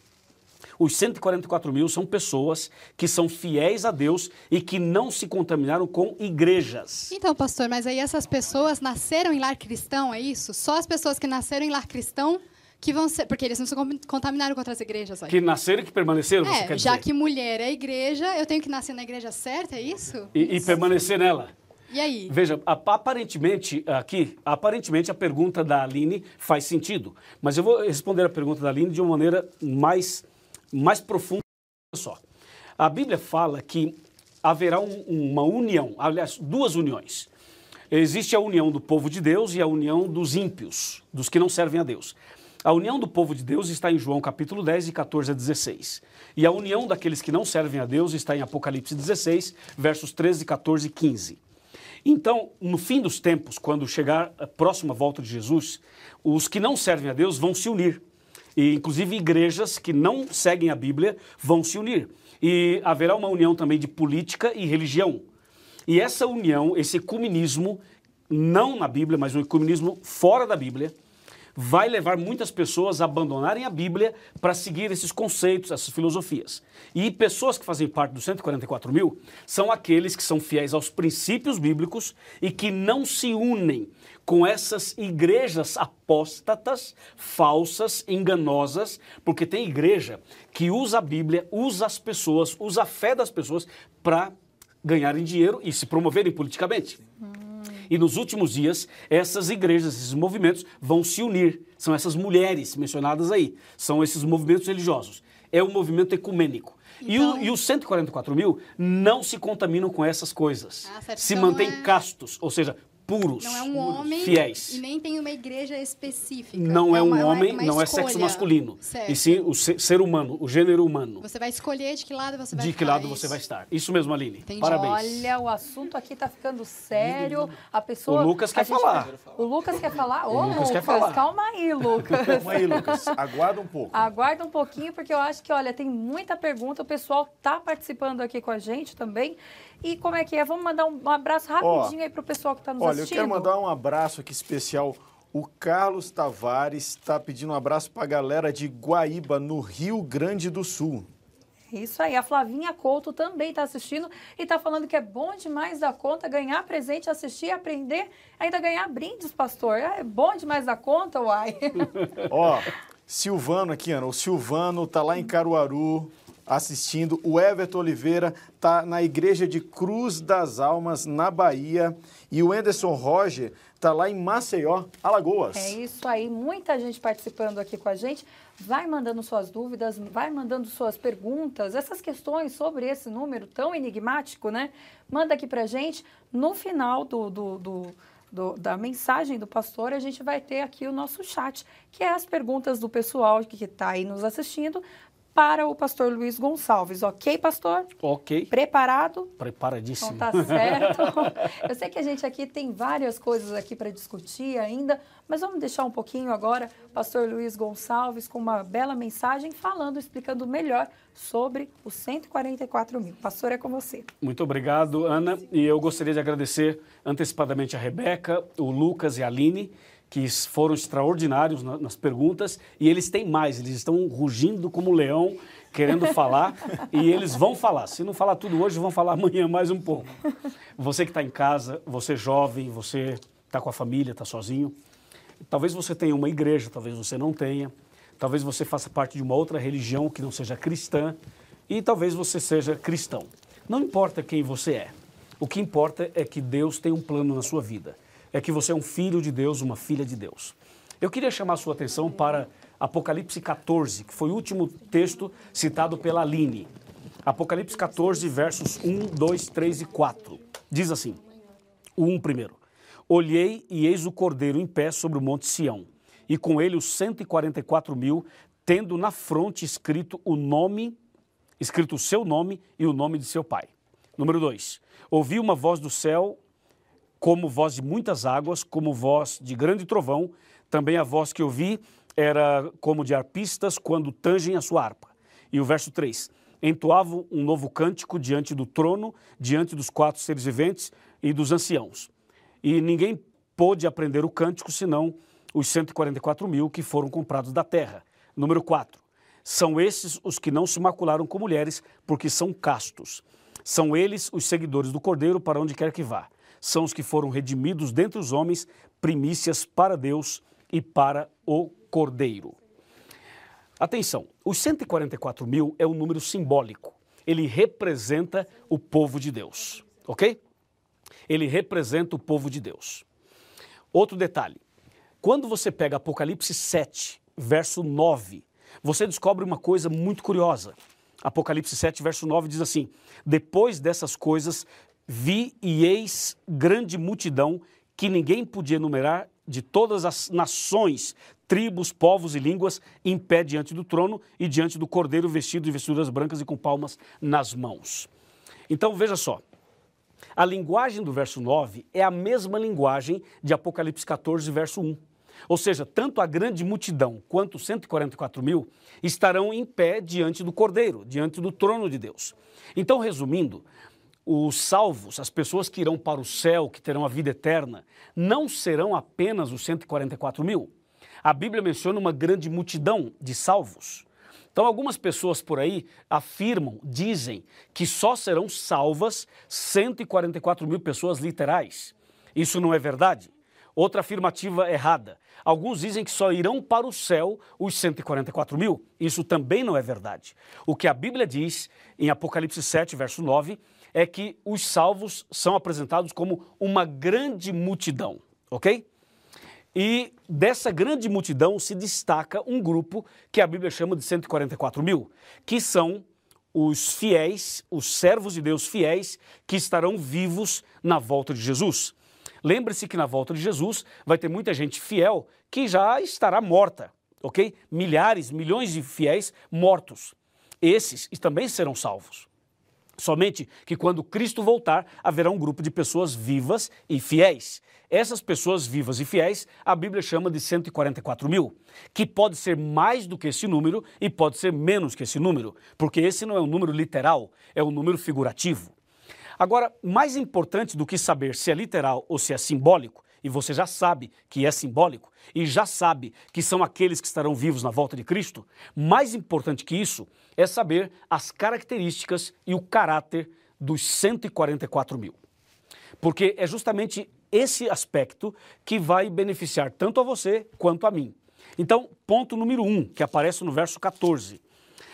os 144 mil são pessoas que são fiéis a Deus e que não se contaminaram com igrejas. Então, pastor, mas aí essas pessoas nasceram em lar cristão, é isso? Só as pessoas que nasceram em lar cristão que vão ser. Porque eles não se con- contaminaram com outras igrejas. Olha. Que nasceram e que permaneceram, É, já que mulher é igreja, eu tenho que nascer na igreja certa, é isso? E, e permanecer nela. E aí? Veja, aparentemente, aqui, aparentemente a pergunta da Aline faz sentido. Mas eu vou responder a pergunta da Aline de uma maneira mais, mais profunda. Só. A Bíblia fala que haverá um- uma união, aliás, duas uniões. Existe a união do povo de Deus e a união dos ímpios, dos que não servem a Deus. A união do povo de Deus está em João capítulo 10, de 14 a 16. E a união daqueles que não servem a Deus está em Apocalipse 16, versos 13, 14 e 15. Então, no fim dos tempos, quando chegar a próxima volta de Jesus, os que não servem a Deus vão se unir. E, inclusive, igrejas que não seguem a Bíblia vão se unir. E haverá uma união também de política e religião. E essa união, esse ecumenismo, não na Bíblia, mas um ecumenismo fora da Bíblia, vai levar muitas pessoas a abandonarem a Bíblia para seguir esses conceitos, essas filosofias. E pessoas que fazem parte dos 144 mil são aqueles que são fiéis aos princípios bíblicos e que não se unem com essas igrejas apóstatas, falsas, enganosas, porque tem igreja que usa a Bíblia, usa as pessoas, usa a fé das pessoas para ganharem dinheiro e se promoverem politicamente. E nos últimos dias, essas igrejas, esses movimentos vão se unir. São essas mulheres mencionadas aí. São esses movimentos religiosos. É um movimento ecumênico. E, o- Então- e os 144 mil não se contaminam com essas coisas. Ah, se Então mantêm é- castos, ou seja, puros, Não é um homem fiéis. e nem tem uma igreja específica. Não é, um uma- homem, uma não é sexo masculino. Certo. E sim o ser, humano, o gênero humano. Você vai escolher de que lado você vai De que lado é você isso? vai estar. Isso mesmo, Aline. Entendi. Parabéns. Olha, o assunto aqui tá ficando sério. A pessoa. O Lucas quer falar. O Lucas quer falar? Ô, O Lucas Lucas, quer falar. calma aí, Lucas. Calma aí, Lucas. Aguarda um pouco. Aguarda um pouquinho, porque eu acho que, olha, tem muita pergunta. O pessoal tá participando aqui com a gente também. E como é que é? Vamos mandar um, abraço rapidinho aí pro pessoal que tá nos Olha, eu assistindo. quero mandar um abraço aqui especial. O Carlos Tavares está pedindo um abraço para a galera de Guaíba, no Rio Grande do Sul. Isso aí, a Flavinha Couto também está assistindo e está falando que é bom demais da conta ganhar presente, assistir, aprender, ainda ganhar brindes, pastor. É bom demais da conta, uai. Ó, Silvano aqui, Ana, o Silvano tá lá em Caruaru assistindo, o Everton Oliveira tá na igreja de Cruz das Almas, na Bahia, e o Anderson Roger tá lá em Maceió, Alagoas. É isso aí, muita gente participando aqui com a gente. Vai mandando suas dúvidas, vai mandando suas perguntas, essas questões sobre esse número tão enigmático, né? Manda aqui pra gente. No final do, do, do, do da mensagem do pastor, a gente vai ter aqui o nosso chat, que é as perguntas do pessoal que está aí nos assistindo para o pastor Luiz Gonçalves. Ok, pastor? Ok. Preparado? Preparadíssimo. Então tá certo. Eu sei que a gente aqui tem várias coisas aqui para discutir ainda, mas vamos deixar um pouquinho agora o pastor Luiz Gonçalves com uma bela mensagem falando, explicando melhor sobre os 144 mil. Pastor, é com você. Muito obrigado, Ana. E eu gostaria de agradecer antecipadamente a Rebeca, o Lucas e a Aline que foram extraordinários nas perguntas e eles têm mais, eles estão rugindo como leão, querendo falar e eles vão falar. Se não falar tudo hoje, vão falar amanhã mais um pouco. Você que está em casa, você jovem, você está com a família, está sozinho, talvez você tenha uma igreja, talvez você não tenha, talvez você faça parte de uma outra religião que não seja cristã e talvez você seja cristão. Não importa quem você é, o que importa é que Deus tem um plano na sua vida é que você é um filho de Deus, uma filha de Deus. Eu queria chamar a sua atenção para Apocalipse 14, que foi o último texto citado pela Aline. Apocalipse 14, versos 1, 2, 3 e 4. Diz assim: o 1 primeiro. Olhei e eis o cordeiro em pé sobre o monte Sião, e com ele os 144 mil, tendo na fronte escrito o nome, escrito o seu nome e o nome de seu pai. Número 2. Ouvi uma voz do céu como voz de muitas águas, como voz de grande trovão. Também a voz que eu vi era como de arpistas quando tangem a sua harpa. E o verso 3: Entoavam um novo cântico diante do trono, diante dos quatro seres viventes e dos anciãos. E ninguém pôde aprender o cântico senão os 144 mil que foram comprados da terra. Número 4. São esses os que não se macularam com mulheres, porque são castos. São eles os seguidores do Cordeiro para onde quer que vá são os que foram redimidos dentre os homens, primícias para Deus e para o Cordeiro. Atenção, os 144 mil é um número simbólico. Ele representa o povo de Deus, ok? Ele representa o povo de Deus. Outro detalhe: quando você pega Apocalipse 7, verso 9, você descobre uma coisa muito curiosa. Apocalipse 7, verso 9 diz assim: Depois dessas coisas, Vi e eis grande multidão que ninguém podia enumerar de todas as nações, tribos, povos e línguas, em pé diante do trono e diante do cordeiro vestido de vestiduras brancas e com palmas nas mãos. Então veja só, a linguagem do verso 9 é a mesma linguagem de Apocalipse 14, verso 1. Ou seja, tanto a grande multidão quanto os 144 mil estarão em pé diante do Cordeiro, diante do trono de Deus. Então, resumindo, os salvos, as pessoas que irão para o céu, que terão a vida eterna, não serão apenas os 144 mil. A Bíblia menciona uma grande multidão de salvos. Então, algumas pessoas por aí afirmam, dizem, que só serão salvas 144 mil pessoas literais. Isso não é verdade. Outra afirmativa errada. Alguns dizem que só irão para o céu os 144 mil. Isso também não é verdade. O que a Bíblia diz em Apocalipse 7, verso 9, é que os salvos são apresentados como uma grande multidão, ok? E dessa grande multidão se destaca um grupo que a Bíblia chama de 144 mil, que são os fiéis, os servos de Deus fiéis, que estarão vivos na volta de Jesus. Lembre-se que na volta de Jesus vai ter muita gente fiel que já estará morta, ok? Milhares, milhões de fiéis mortos. Esses também serão salvos. Somente que quando Cristo voltar, haverá um grupo de pessoas vivas e fiéis. Essas pessoas vivas e fiéis, a Bíblia chama de 144 mil, que pode ser mais do que esse número e pode ser menos que esse número, porque esse não é um número literal, é um número figurativo. Agora, mais importante do que saber se é literal ou se é simbólico, e você já sabe que é simbólico, e já sabe que são aqueles que estarão vivos na volta de Cristo, mais importante que isso é saber as características e o caráter dos 144 mil. Porque é justamente esse aspecto que vai beneficiar tanto a você quanto a mim. Então, ponto número um, que aparece no verso 14.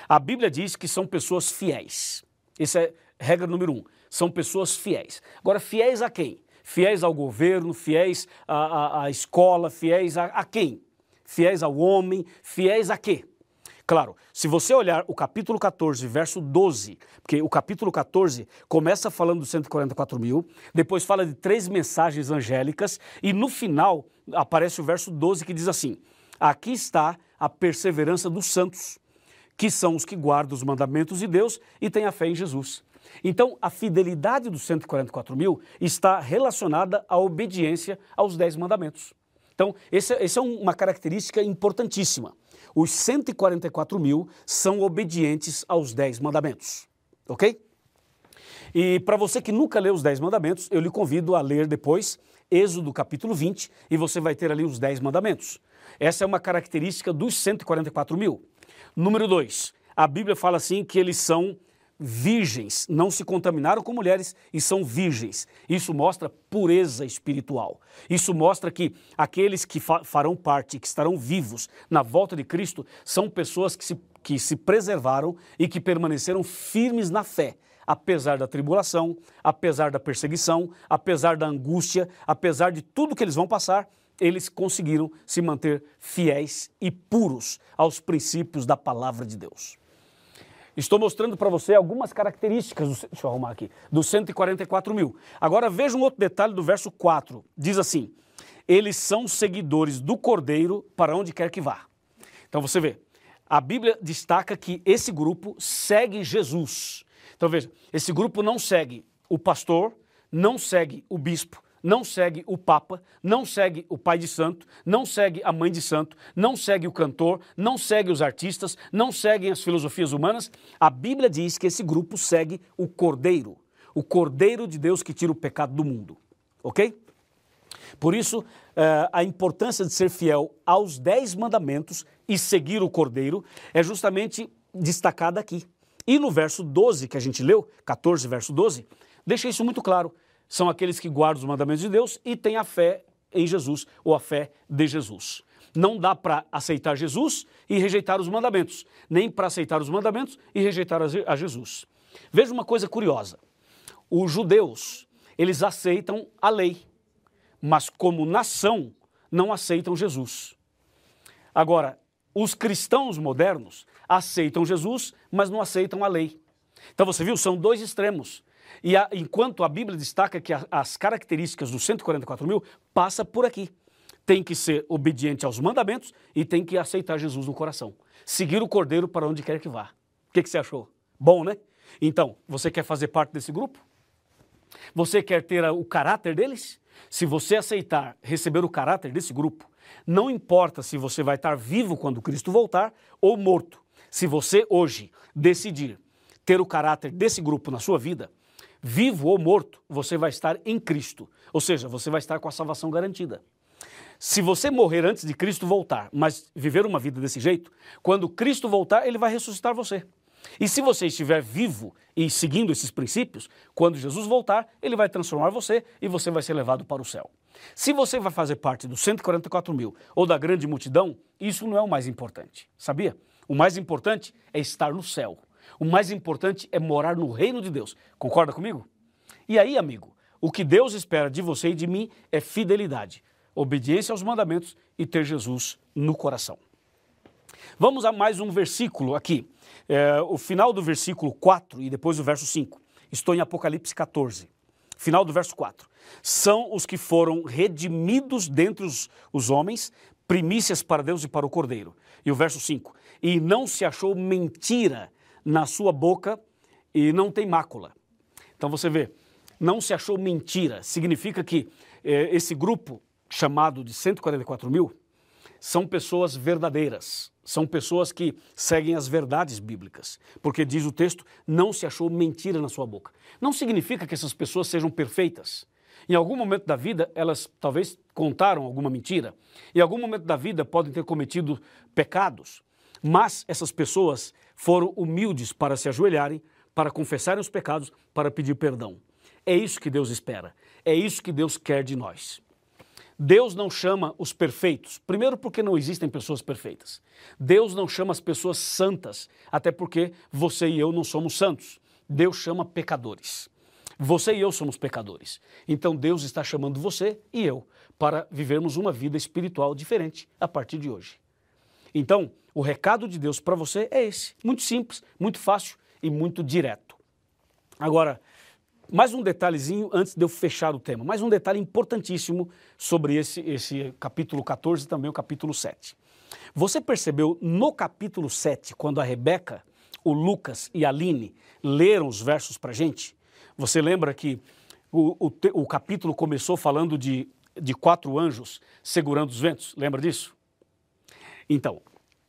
A Bíblia diz que são pessoas fiéis. Essa é regra número um. São pessoas fiéis. Agora, fiéis a quem? Fiéis ao governo, fiéis à, à, à escola, fiéis a, a quem? Fiéis ao homem, fiéis a quê? Claro, se você olhar o capítulo 14, verso 12, porque o capítulo 14 começa falando dos 144 mil, depois fala de três mensagens angélicas, e no final aparece o verso 12 que diz assim: Aqui está a perseverança dos santos, que são os que guardam os mandamentos de Deus e têm a fé em Jesus. Então, a fidelidade dos 144 mil está relacionada à obediência aos dez mandamentos. Então, essa é uma característica importantíssima os 144 mil são obedientes aos 10 mandamentos. Ok? E para você que nunca leu os 10 mandamentos, eu lhe convido a ler depois Êxodo capítulo 20 e você vai ter ali os 10 mandamentos. Essa é uma característica dos 144 mil. Número 2, a Bíblia fala assim que eles são virgens, não se contaminaram com mulheres e são virgens. Isso mostra pureza espiritual. Isso mostra que aqueles que fa farão parte, que estarão vivos na volta de Cristo, são pessoas que se, que se preservaram e que permaneceram firmes na fé. Apesar da tribulação, apesar da perseguição, apesar da angústia, apesar de tudo que eles vão passar, eles conseguiram se manter fiéis e puros aos princípios da palavra de Deus. Estou mostrando para você algumas características, do, deixa eu arrumar aqui, dos 144 mil. Agora veja um outro detalhe do verso 4. Diz assim: eles são seguidores do Cordeiro para onde quer que vá. Então você vê, a Bíblia destaca que esse grupo segue Jesus. Então veja, esse grupo não segue o pastor, não segue o bispo, não segue o Papa, não segue o pai de santo, não segue a mãe de santo, não segue o cantor, não segue os artistas, não seguem as filosofias humanas. A Bíblia diz que esse grupo segue o Cordeiro, o Cordeiro de Deus que tira o pecado do mundo. Ok? Por isso, eh, a importância de ser fiel aos dez mandamentos e seguir o Cordeiro é justamente destacada aqui. E no verso 12 que a gente leu, 14, verso 12, deixa isso muito claro são aqueles que guardam os mandamentos de Deus e têm a fé em Jesus ou a fé de Jesus. Não dá para aceitar Jesus e rejeitar os mandamentos, nem para aceitar os mandamentos e rejeitar a Jesus. Veja uma coisa curiosa. Os judeus, eles aceitam a lei, mas como nação não aceitam Jesus. Agora, os cristãos modernos aceitam Jesus, mas não aceitam a lei. Então você viu, são dois extremos. E a, enquanto a Bíblia destaca que a, as características dos 144 mil passa por aqui. Tem que ser obediente aos mandamentos e tem que aceitar Jesus no coração. Seguir o Cordeiro para onde quer que vá. O que, que você achou? Bom, né? Então, você quer fazer parte desse grupo? Você quer ter o caráter deles? Se você aceitar receber o caráter desse grupo, não importa se você vai estar vivo quando Cristo voltar ou morto. Se você hoje decidir ter o caráter desse grupo na sua vida, vivo ou morto, você vai estar em Cristo. Ou seja, você vai estar com a salvação garantida. Se você morrer antes de Cristo voltar, mas viver uma vida desse jeito, quando Cristo voltar, ele vai ressuscitar você. E se você estiver vivo e seguindo esses princípios, quando Jesus voltar, ele vai transformar você e você vai ser levado para o céu. Se você vai fazer parte dos 144 mil ou da grande multidão, isso não é o mais importante, sabia? O mais importante é estar no céu. O mais importante é morar no reino de Deus. Concorda comigo? E aí, amigo, o que Deus espera de você e de mim é fidelidade, obediência aos mandamentos e ter Jesus no coração. Vamos a mais um versículo aqui. É, o final do versículo 4 e depois o verso 5. Estou em Apocalipse 14. Final do verso 4. São os que foram redimidos dentre os, os homens, primícias para Deus e para o Cordeiro. E o verso 5. E não se achou mentira na sua boca e não tem mácula. Então você vê, não se achou mentira. Significa que eh, esse grupo, chamado de 144 mil, são pessoas verdadeiras, são pessoas que seguem as verdades bíblicas. Porque diz o texto, não se achou mentira na sua boca. Não significa que essas pessoas sejam perfeitas. Em algum momento da vida, elas talvez contaram alguma mentira. Em algum momento da vida, podem ter cometido pecados. Mas essas pessoas foram humildes para se ajoelharem, para confessarem os pecados, para pedir perdão. É isso que Deus espera. É isso que Deus quer de nós. Deus não chama os perfeitos, primeiro porque não existem pessoas perfeitas. Deus não chama as pessoas santas, até porque você e eu não somos santos. Deus chama pecadores. Você e eu somos pecadores. Então Deus está chamando você e eu para vivermos uma vida espiritual diferente a partir de hoje. Então, o recado de Deus para você é esse: muito simples, muito fácil e muito direto. Agora, mais um detalhezinho antes de eu fechar o tema, mais um detalhe importantíssimo sobre esse, esse capítulo 14 e também o capítulo 7. Você percebeu no capítulo 7, quando a Rebeca, o Lucas e a Aline leram os versos para gente? Você lembra que o, o, o capítulo começou falando de, de quatro anjos segurando os ventos? Lembra disso? Então,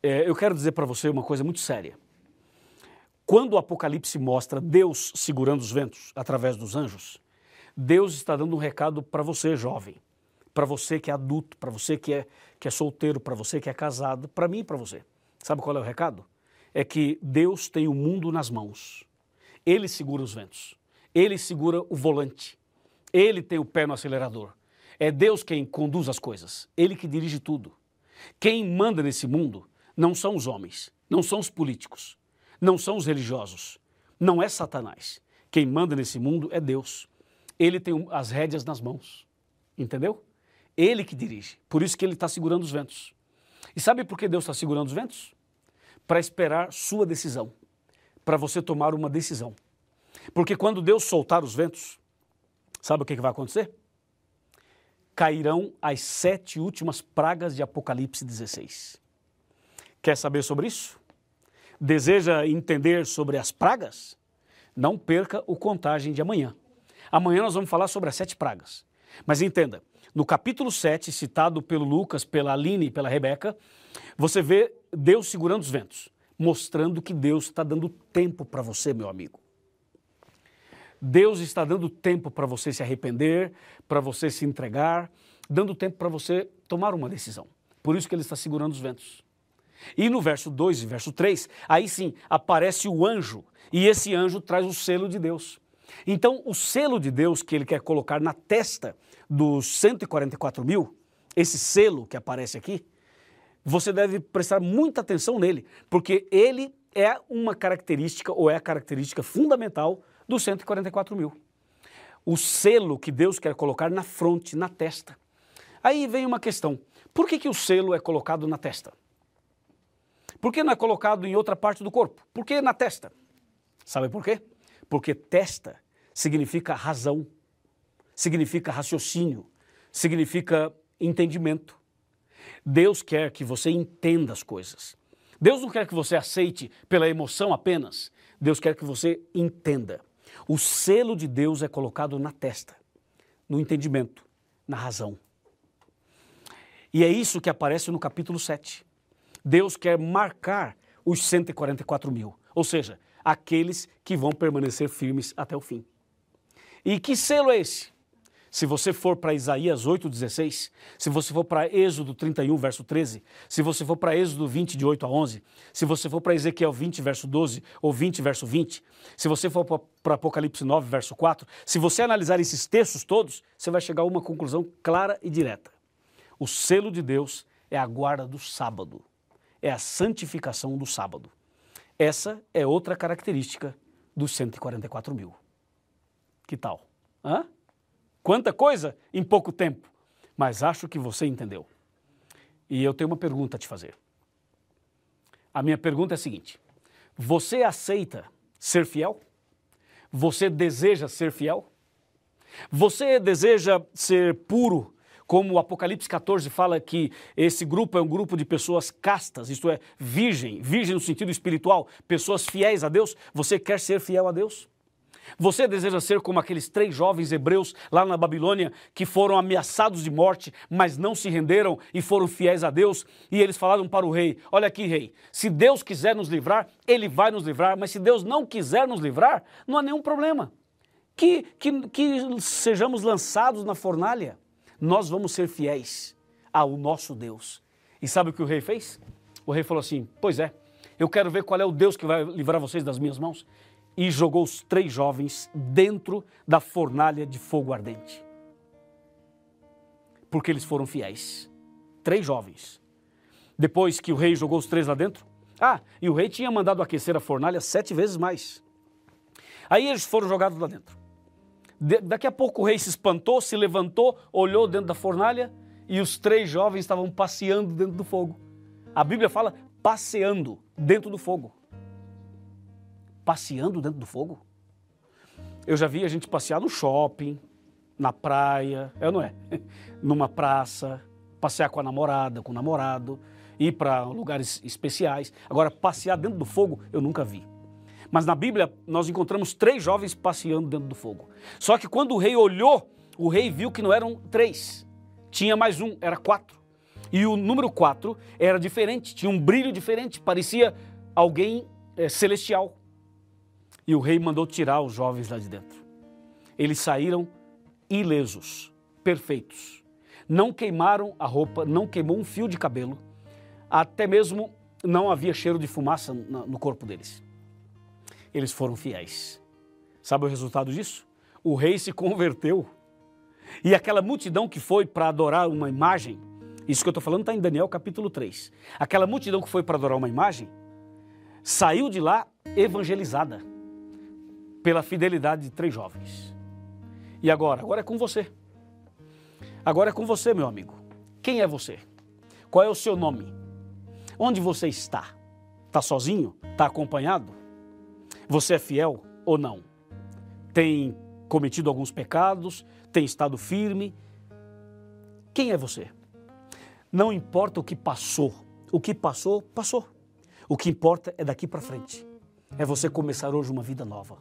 é, eu quero dizer para você uma coisa muito séria. Quando o Apocalipse mostra Deus segurando os ventos através dos anjos, Deus está dando um recado para você, jovem, para você que é adulto, para você que é, que é solteiro, para você que é casado, para mim e para você. Sabe qual é o recado? É que Deus tem o mundo nas mãos. Ele segura os ventos. Ele segura o volante. Ele tem o pé no acelerador. É Deus quem conduz as coisas. Ele que dirige tudo. Quem manda nesse mundo não são os homens, não são os políticos não são os religiosos, não é Satanás. Quem manda nesse mundo é Deus. Ele tem as rédeas nas mãos, entendeu? Ele que dirige. Por isso que ele está segurando os ventos. E sabe por que Deus está segurando os ventos? Para esperar sua decisão, para você tomar uma decisão. Porque quando Deus soltar os ventos, sabe o que, que vai acontecer? Cairão as sete últimas pragas de Apocalipse 16. Quer saber sobre isso? Deseja entender sobre as pragas? Não perca o contagem de amanhã. Amanhã nós vamos falar sobre as sete pragas. Mas entenda, no capítulo 7, citado pelo Lucas, pela Aline e pela Rebeca, você vê Deus segurando os ventos, mostrando que Deus está dando tempo para você, meu amigo. Deus está dando tempo para você se arrepender, para você se entregar, dando tempo para você tomar uma decisão. Por isso que ele está segurando os ventos. E no verso 2 e verso 3, aí sim aparece o anjo, e esse anjo traz o selo de Deus. Então, o selo de Deus que ele quer colocar na testa dos 144 mil, esse selo que aparece aqui, você deve prestar muita atenção nele, porque ele é uma característica, ou é a característica fundamental dos 144 mil. O selo que Deus quer colocar na fronte, na testa. Aí vem uma questão: por que, que o selo é colocado na testa? Por que não é colocado em outra parte do corpo? Por que na testa? Sabe por quê? Porque testa significa razão, significa raciocínio, significa entendimento. Deus quer que você entenda as coisas. Deus não quer que você aceite pela emoção apenas. Deus quer que você entenda. O selo de Deus é colocado na testa, no entendimento, na razão. E é isso que aparece no capítulo 7. Deus quer marcar os 144 mil, ou seja, aqueles que vão permanecer firmes até o fim. E que selo é esse? Se você for para Isaías 8,16, se você for para Êxodo 31, verso 13, se você for para Êxodo 20, de 8 a 11, se você for para Ezequiel 20, verso 12, ou 20, verso 20, se você for para Apocalipse 9, verso 4, se você analisar esses textos todos, você vai chegar a uma conclusão clara e direta. O selo de Deus é a guarda do sábado é a santificação do sábado. Essa é outra característica dos 144 mil. Que tal? Hã? Quanta coisa em pouco tempo, mas acho que você entendeu. E eu tenho uma pergunta a te fazer. A minha pergunta é a seguinte: você aceita ser fiel? Você deseja ser fiel? Você deseja ser puro como o Apocalipse 14 fala que esse grupo é um grupo de pessoas castas, isto é, virgem, virgem no sentido espiritual, pessoas fiéis a Deus. Você quer ser fiel a Deus? Você deseja ser como aqueles três jovens hebreus lá na Babilônia que foram ameaçados de morte, mas não se renderam e foram fiéis a Deus? E eles falaram para o rei: Olha aqui, rei, se Deus quiser nos livrar, ele vai nos livrar, mas se Deus não quiser nos livrar, não há nenhum problema. que, que, que sejamos lançados na fornalha. Nós vamos ser fiéis ao nosso Deus. E sabe o que o rei fez? O rei falou assim: Pois é, eu quero ver qual é o Deus que vai livrar vocês das minhas mãos. E jogou os três jovens dentro da fornalha de fogo ardente. Porque eles foram fiéis. Três jovens. Depois que o rei jogou os três lá dentro, ah, e o rei tinha mandado aquecer a fornalha sete vezes mais. Aí eles foram jogados lá dentro. De, daqui a pouco o rei se espantou, se levantou, olhou dentro da fornalha e os três jovens estavam passeando dentro do fogo. A Bíblia fala passeando dentro do fogo. Passeando dentro do fogo? Eu já vi a gente passear no shopping, na praia, é ou não é? Numa praça, passear com a namorada, com o namorado, ir para lugares especiais. Agora, passear dentro do fogo, eu nunca vi. Mas na Bíblia, nós encontramos três jovens passeando dentro do fogo. Só que quando o rei olhou, o rei viu que não eram três, tinha mais um, era quatro. E o número quatro era diferente, tinha um brilho diferente, parecia alguém é, celestial. E o rei mandou tirar os jovens lá de dentro. Eles saíram ilesos, perfeitos. Não queimaram a roupa, não queimou um fio de cabelo, até mesmo não havia cheiro de fumaça no corpo deles. Eles foram fiéis. Sabe o resultado disso? O rei se converteu. E aquela multidão que foi para adorar uma imagem, isso que eu estou falando está em Daniel capítulo 3. Aquela multidão que foi para adorar uma imagem, saiu de lá evangelizada pela fidelidade de três jovens. E agora? Agora é com você. Agora é com você, meu amigo. Quem é você? Qual é o seu nome? Onde você está? Está sozinho? Está acompanhado? Você é fiel ou não? Tem cometido alguns pecados? Tem estado firme? Quem é você? Não importa o que passou. O que passou, passou. O que importa é daqui para frente. É você começar hoje uma vida nova.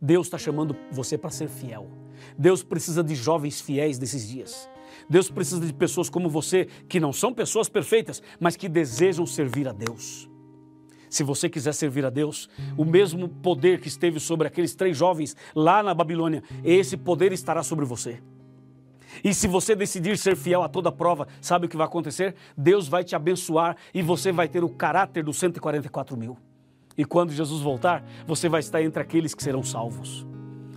Deus está chamando você para ser fiel. Deus precisa de jovens fiéis desses dias. Deus precisa de pessoas como você, que não são pessoas perfeitas, mas que desejam servir a Deus. Se você quiser servir a Deus, o mesmo poder que esteve sobre aqueles três jovens lá na Babilônia, esse poder estará sobre você. E se você decidir ser fiel a toda prova, sabe o que vai acontecer? Deus vai te abençoar e você vai ter o caráter dos 144 mil. E quando Jesus voltar, você vai estar entre aqueles que serão salvos.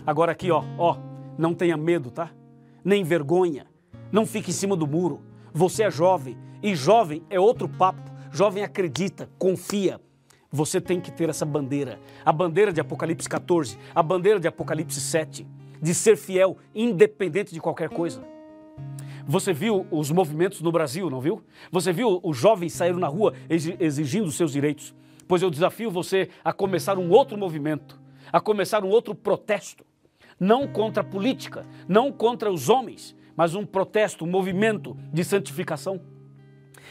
Agora aqui, ó, ó, não tenha medo, tá? Nem vergonha. Não fique em cima do muro. Você é jovem e jovem é outro papo. Jovem acredita, confia. Você tem que ter essa bandeira, a bandeira de Apocalipse 14, a bandeira de Apocalipse 7, de ser fiel independente de qualquer coisa. Você viu os movimentos no Brasil, não viu? Você viu os jovens saíram na rua exigindo seus direitos. Pois eu desafio você a começar um outro movimento, a começar um outro protesto. Não contra a política, não contra os homens, mas um protesto, um movimento de santificação.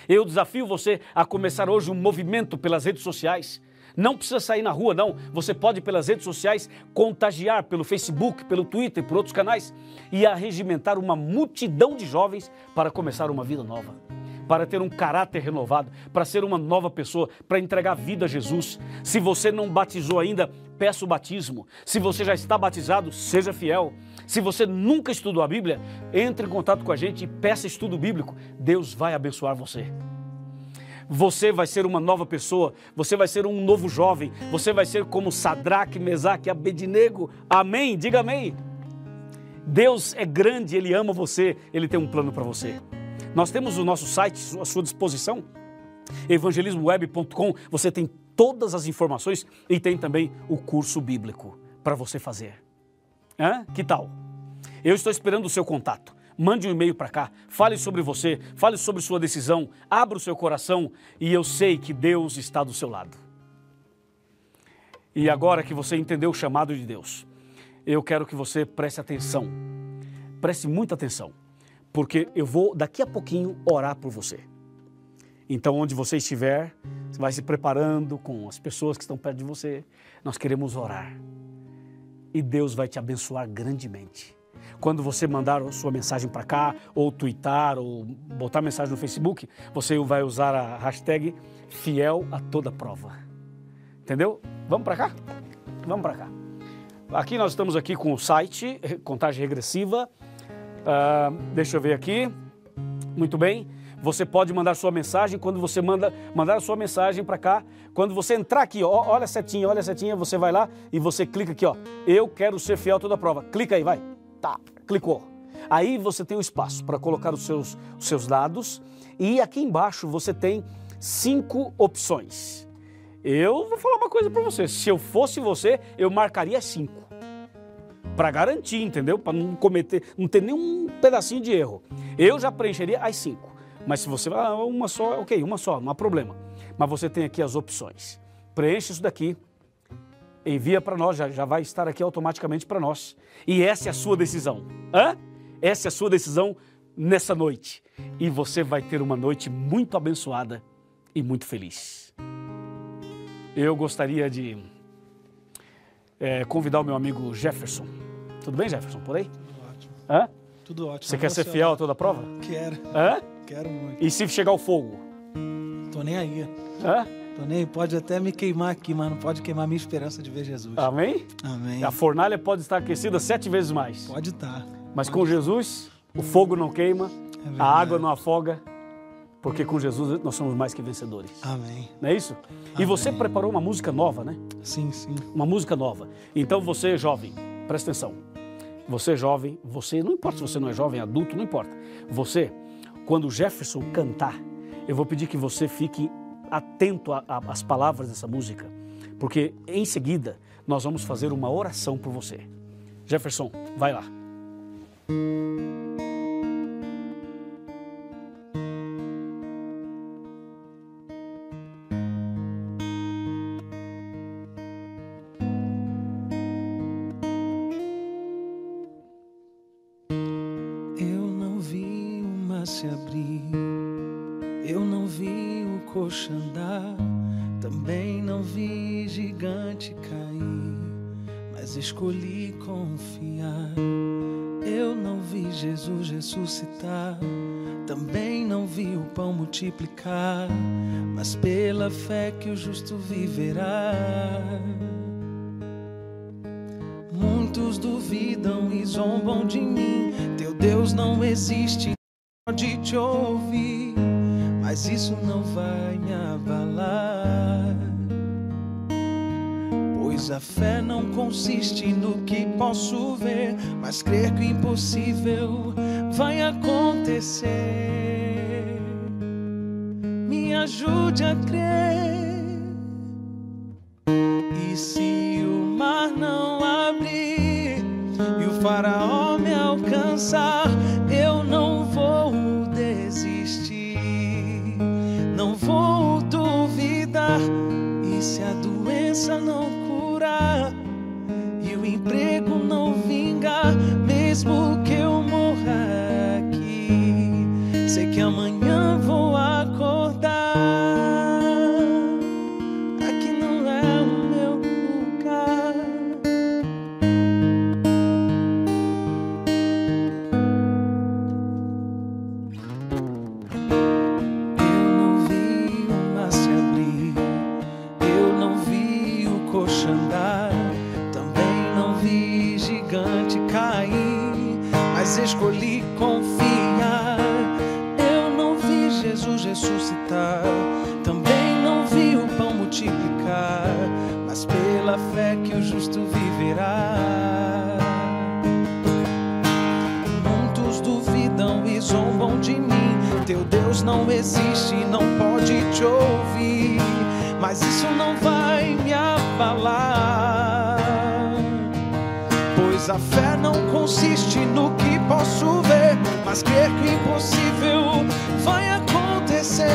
Eu desafio você a começar hoje um movimento pelas redes sociais não precisa sair na rua, não. Você pode, pelas redes sociais, contagiar pelo Facebook, pelo Twitter, por outros canais e arregimentar uma multidão de jovens para começar uma vida nova, para ter um caráter renovado, para ser uma nova pessoa, para entregar vida a Jesus. Se você não batizou ainda, peça o batismo. Se você já está batizado, seja fiel. Se você nunca estudou a Bíblia, entre em contato com a gente e peça estudo bíblico. Deus vai abençoar você. Você vai ser uma nova pessoa, você vai ser um novo jovem, você vai ser como Sadraque, Mesaque Abednego. Amém? Diga amém. Deus é grande, Ele ama você, Ele tem um plano para você. Nós temos o nosso site à sua disposição, evangelismoweb.com. Você tem todas as informações e tem também o curso bíblico para você fazer. Hã? Que tal? Eu estou esperando o seu contato mande um e-mail para cá, fale sobre você, fale sobre sua decisão, abra o seu coração e eu sei que Deus está do seu lado. E agora que você entendeu o chamado de Deus, eu quero que você preste atenção, preste muita atenção, porque eu vou daqui a pouquinho orar por você. Então, onde você estiver, você vai se preparando com as pessoas que estão perto de você. Nós queremos orar. E Deus vai te abençoar grandemente quando você mandar sua mensagem para cá, ou twittar, ou botar mensagem no Facebook, você vai usar a hashtag fiel a toda prova. Entendeu? Vamos para cá? Vamos para cá. aqui nós estamos aqui com o site, contagem regressiva. Ah, deixa eu ver aqui. Muito bem. Você pode mandar sua mensagem quando você manda mandar a sua mensagem para cá. Quando você entrar aqui, ó, olha a setinha, olha a setinha, você vai lá e você clica aqui, ó. Eu quero ser fiel a toda prova. Clica aí, vai. Tá, clicou. Aí você tem o espaço para colocar os seus, os seus dados e aqui embaixo você tem cinco opções. Eu vou falar uma coisa para você. Se eu fosse você, eu marcaria cinco. Para garantir, entendeu? Para não cometer, não ter nenhum pedacinho de erro. Eu já preencheria as cinco. Mas se você ah, uma só, ok, uma só, não há problema. Mas você tem aqui as opções. Preenche isso daqui, envia para nós, já, já vai estar aqui automaticamente para nós. E essa é a sua decisão. Hã? Essa é a sua decisão nessa noite. E você vai ter uma noite muito abençoada e muito feliz. Eu gostaria de é, convidar o meu amigo Jefferson. Tudo bem, Jefferson? Por aí? Tudo ótimo. Hã? Tudo ótimo. Você quer ser fiel a toda a prova? Quero. Hã? Quero muito. E se chegar o fogo? Tô nem aí. Hã? Tô nem aí. Pode até me queimar aqui, mas não pode queimar minha esperança de ver Jesus. Amém? Amém. A fornalha pode estar aquecida sete vezes mais. Pode estar. Mas com Jesus, o fogo não queima, É a água não afoga, porque com Jesus nós somos mais que vencedores. Amém. Não é isso? E você preparou uma música nova, né? Sim, sim. Uma música nova. Então você, jovem, presta atenção. Você, jovem, você, não importa se você não é jovem, adulto, não importa. Você, quando o Jefferson cantar, eu vou pedir que você fique atento às palavras dessa música, porque em seguida nós vamos fazer uma oração por você. Jefferson, vai lá. Multiplicar, mas pela fé que o justo viverá. Muitos duvidam e zombam de mim. Teu Deus não existe, pode te ouvir, mas isso não vai me abalar. Pois a fé não consiste no que posso ver, mas crer que o impossível vai acontecer. Me ajude a crer. E se o mar não abrir e o faraó me alcançar, abalar. Pois a fé não consiste no que posso ver, mas crer que o impossível vai acontecer.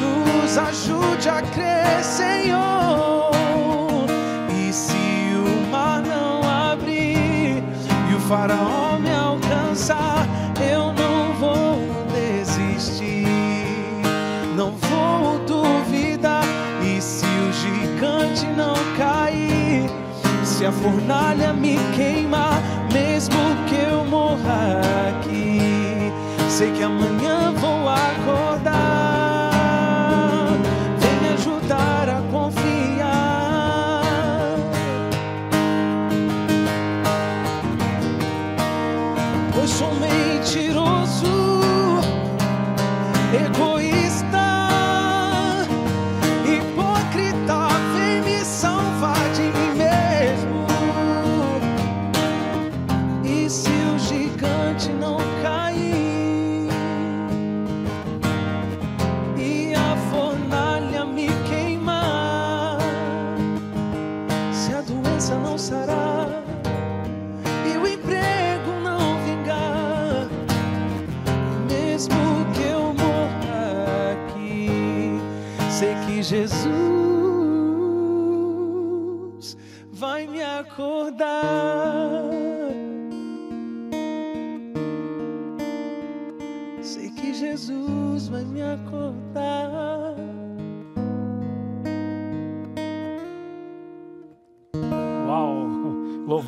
Nos ajude a crer, Senhor. E se o mar não abrir e o faraó a fornalha me queimar, mesmo que eu morra aqui, sei que amanhã vou acordar.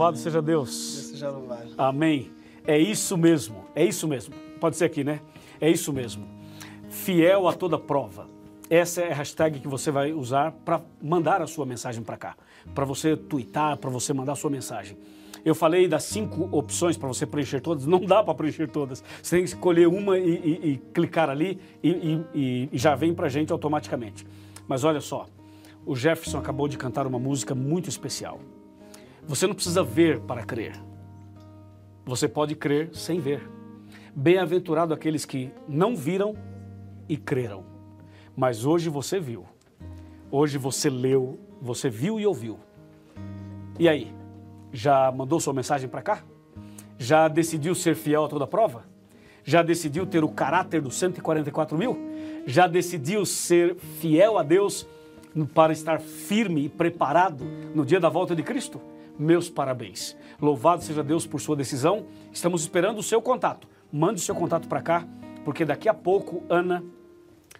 Louvado seja Deus. Seja louvado. Amém. É isso mesmo, é isso mesmo. Pode ser aqui, né? É isso mesmo. Fiel a toda prova. Essa é a hashtag que você vai usar para mandar a sua mensagem para cá. Para você twittar, para você mandar a sua mensagem. Eu falei das cinco opções para você preencher todas. Não dá para preencher todas. Você tem que escolher uma e, e- e clicar ali e, e- e- e já vem para a gente automaticamente. Mas olha só, o Jefferson acabou de cantar uma música muito especial. Você não precisa ver para crer. Você pode crer sem ver. Bem-aventurado aqueles que não viram e creram. Mas hoje você viu. Hoje você leu, você viu e ouviu. E aí? Já mandou sua mensagem para cá? Já decidiu ser fiel a toda prova? Já decidiu ter o caráter dos 144 mil? Já decidiu ser fiel a Deus para estar firme e preparado no dia da volta de Cristo? Meus parabéns. Louvado seja Deus por sua decisão. Estamos esperando o seu contato. Mande o seu contato para cá, porque daqui a pouco, Ana,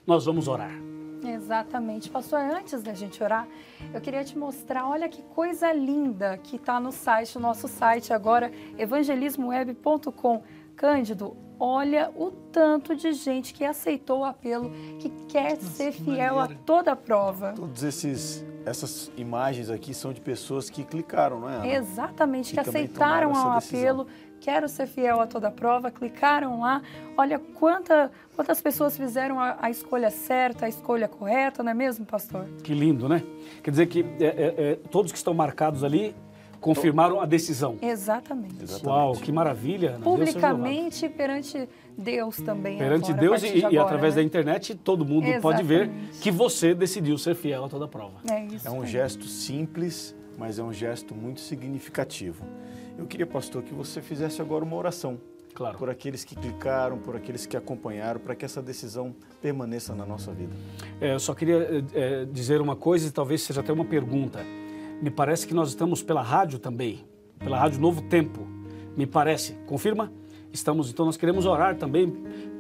nós vamos orar. Exatamente. Pastor, antes da gente orar, eu queria te mostrar, olha que coisa linda que está no site, nosso site agora, evangelismoweb.com. Cândido, olha o tanto de gente que aceitou o apelo, que quer ser fiel a toda a prova. Todos esses essas imagens aqui são de pessoas que clicaram, não é? Ana? Exatamente, que E também aceitaram ao apelo, quero ser fiel a toda prova, clicaram lá. Olha quanta, quantas pessoas fizeram a, a escolha certa, a escolha correta, não é mesmo, pastor? Que lindo, né? Quer dizer que é, é, é, todos que estão marcados ali confirmaram a decisão. Exatamente. Uau, que maravilha. Ana. Deus. Publicamente perante Deus também. Perante agora, a Deus e, de e agora, através né? da internet, todo mundo pode ver Exatamente. que você decidiu ser fiel a toda prova. É isso. É um gesto simples, mas é um gesto muito significativo. Eu queria, pastor, que você fizesse agora uma oração. Claro. Por aqueles que clicaram, por aqueles que acompanharam, para que essa decisão permaneça na nossa vida. É, eu só queria é, dizer uma coisa e talvez seja até uma pergunta. Me parece que nós estamos pela rádio também, pela rádio Novo Tempo. Me parece. Confirma? Estamos, então nós queremos orar também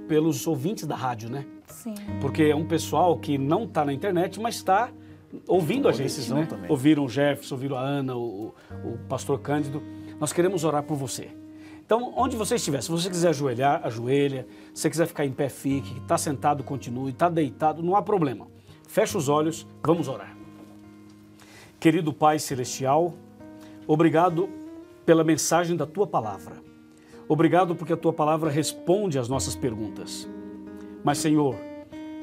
pelos ouvintes da rádio, né? Sim. Porque é um pessoal que não está na internet, mas está ouvindo a gente. né? também. Ouviram o Jefferson, ouviram a Ana, o, o pastor Cândido. Nós queremos orar por você. Então, onde você estiver, se você quiser ajoelhar, ajoelha. Se você quiser ficar em pé, fique. Está sentado, continue. Está deitado, não há problema. Feche os olhos, vamos orar. Querido Pai Celestial, obrigado pela mensagem da Tua palavra. Obrigado porque a Tua palavra responde às nossas perguntas. Mas, Senhor,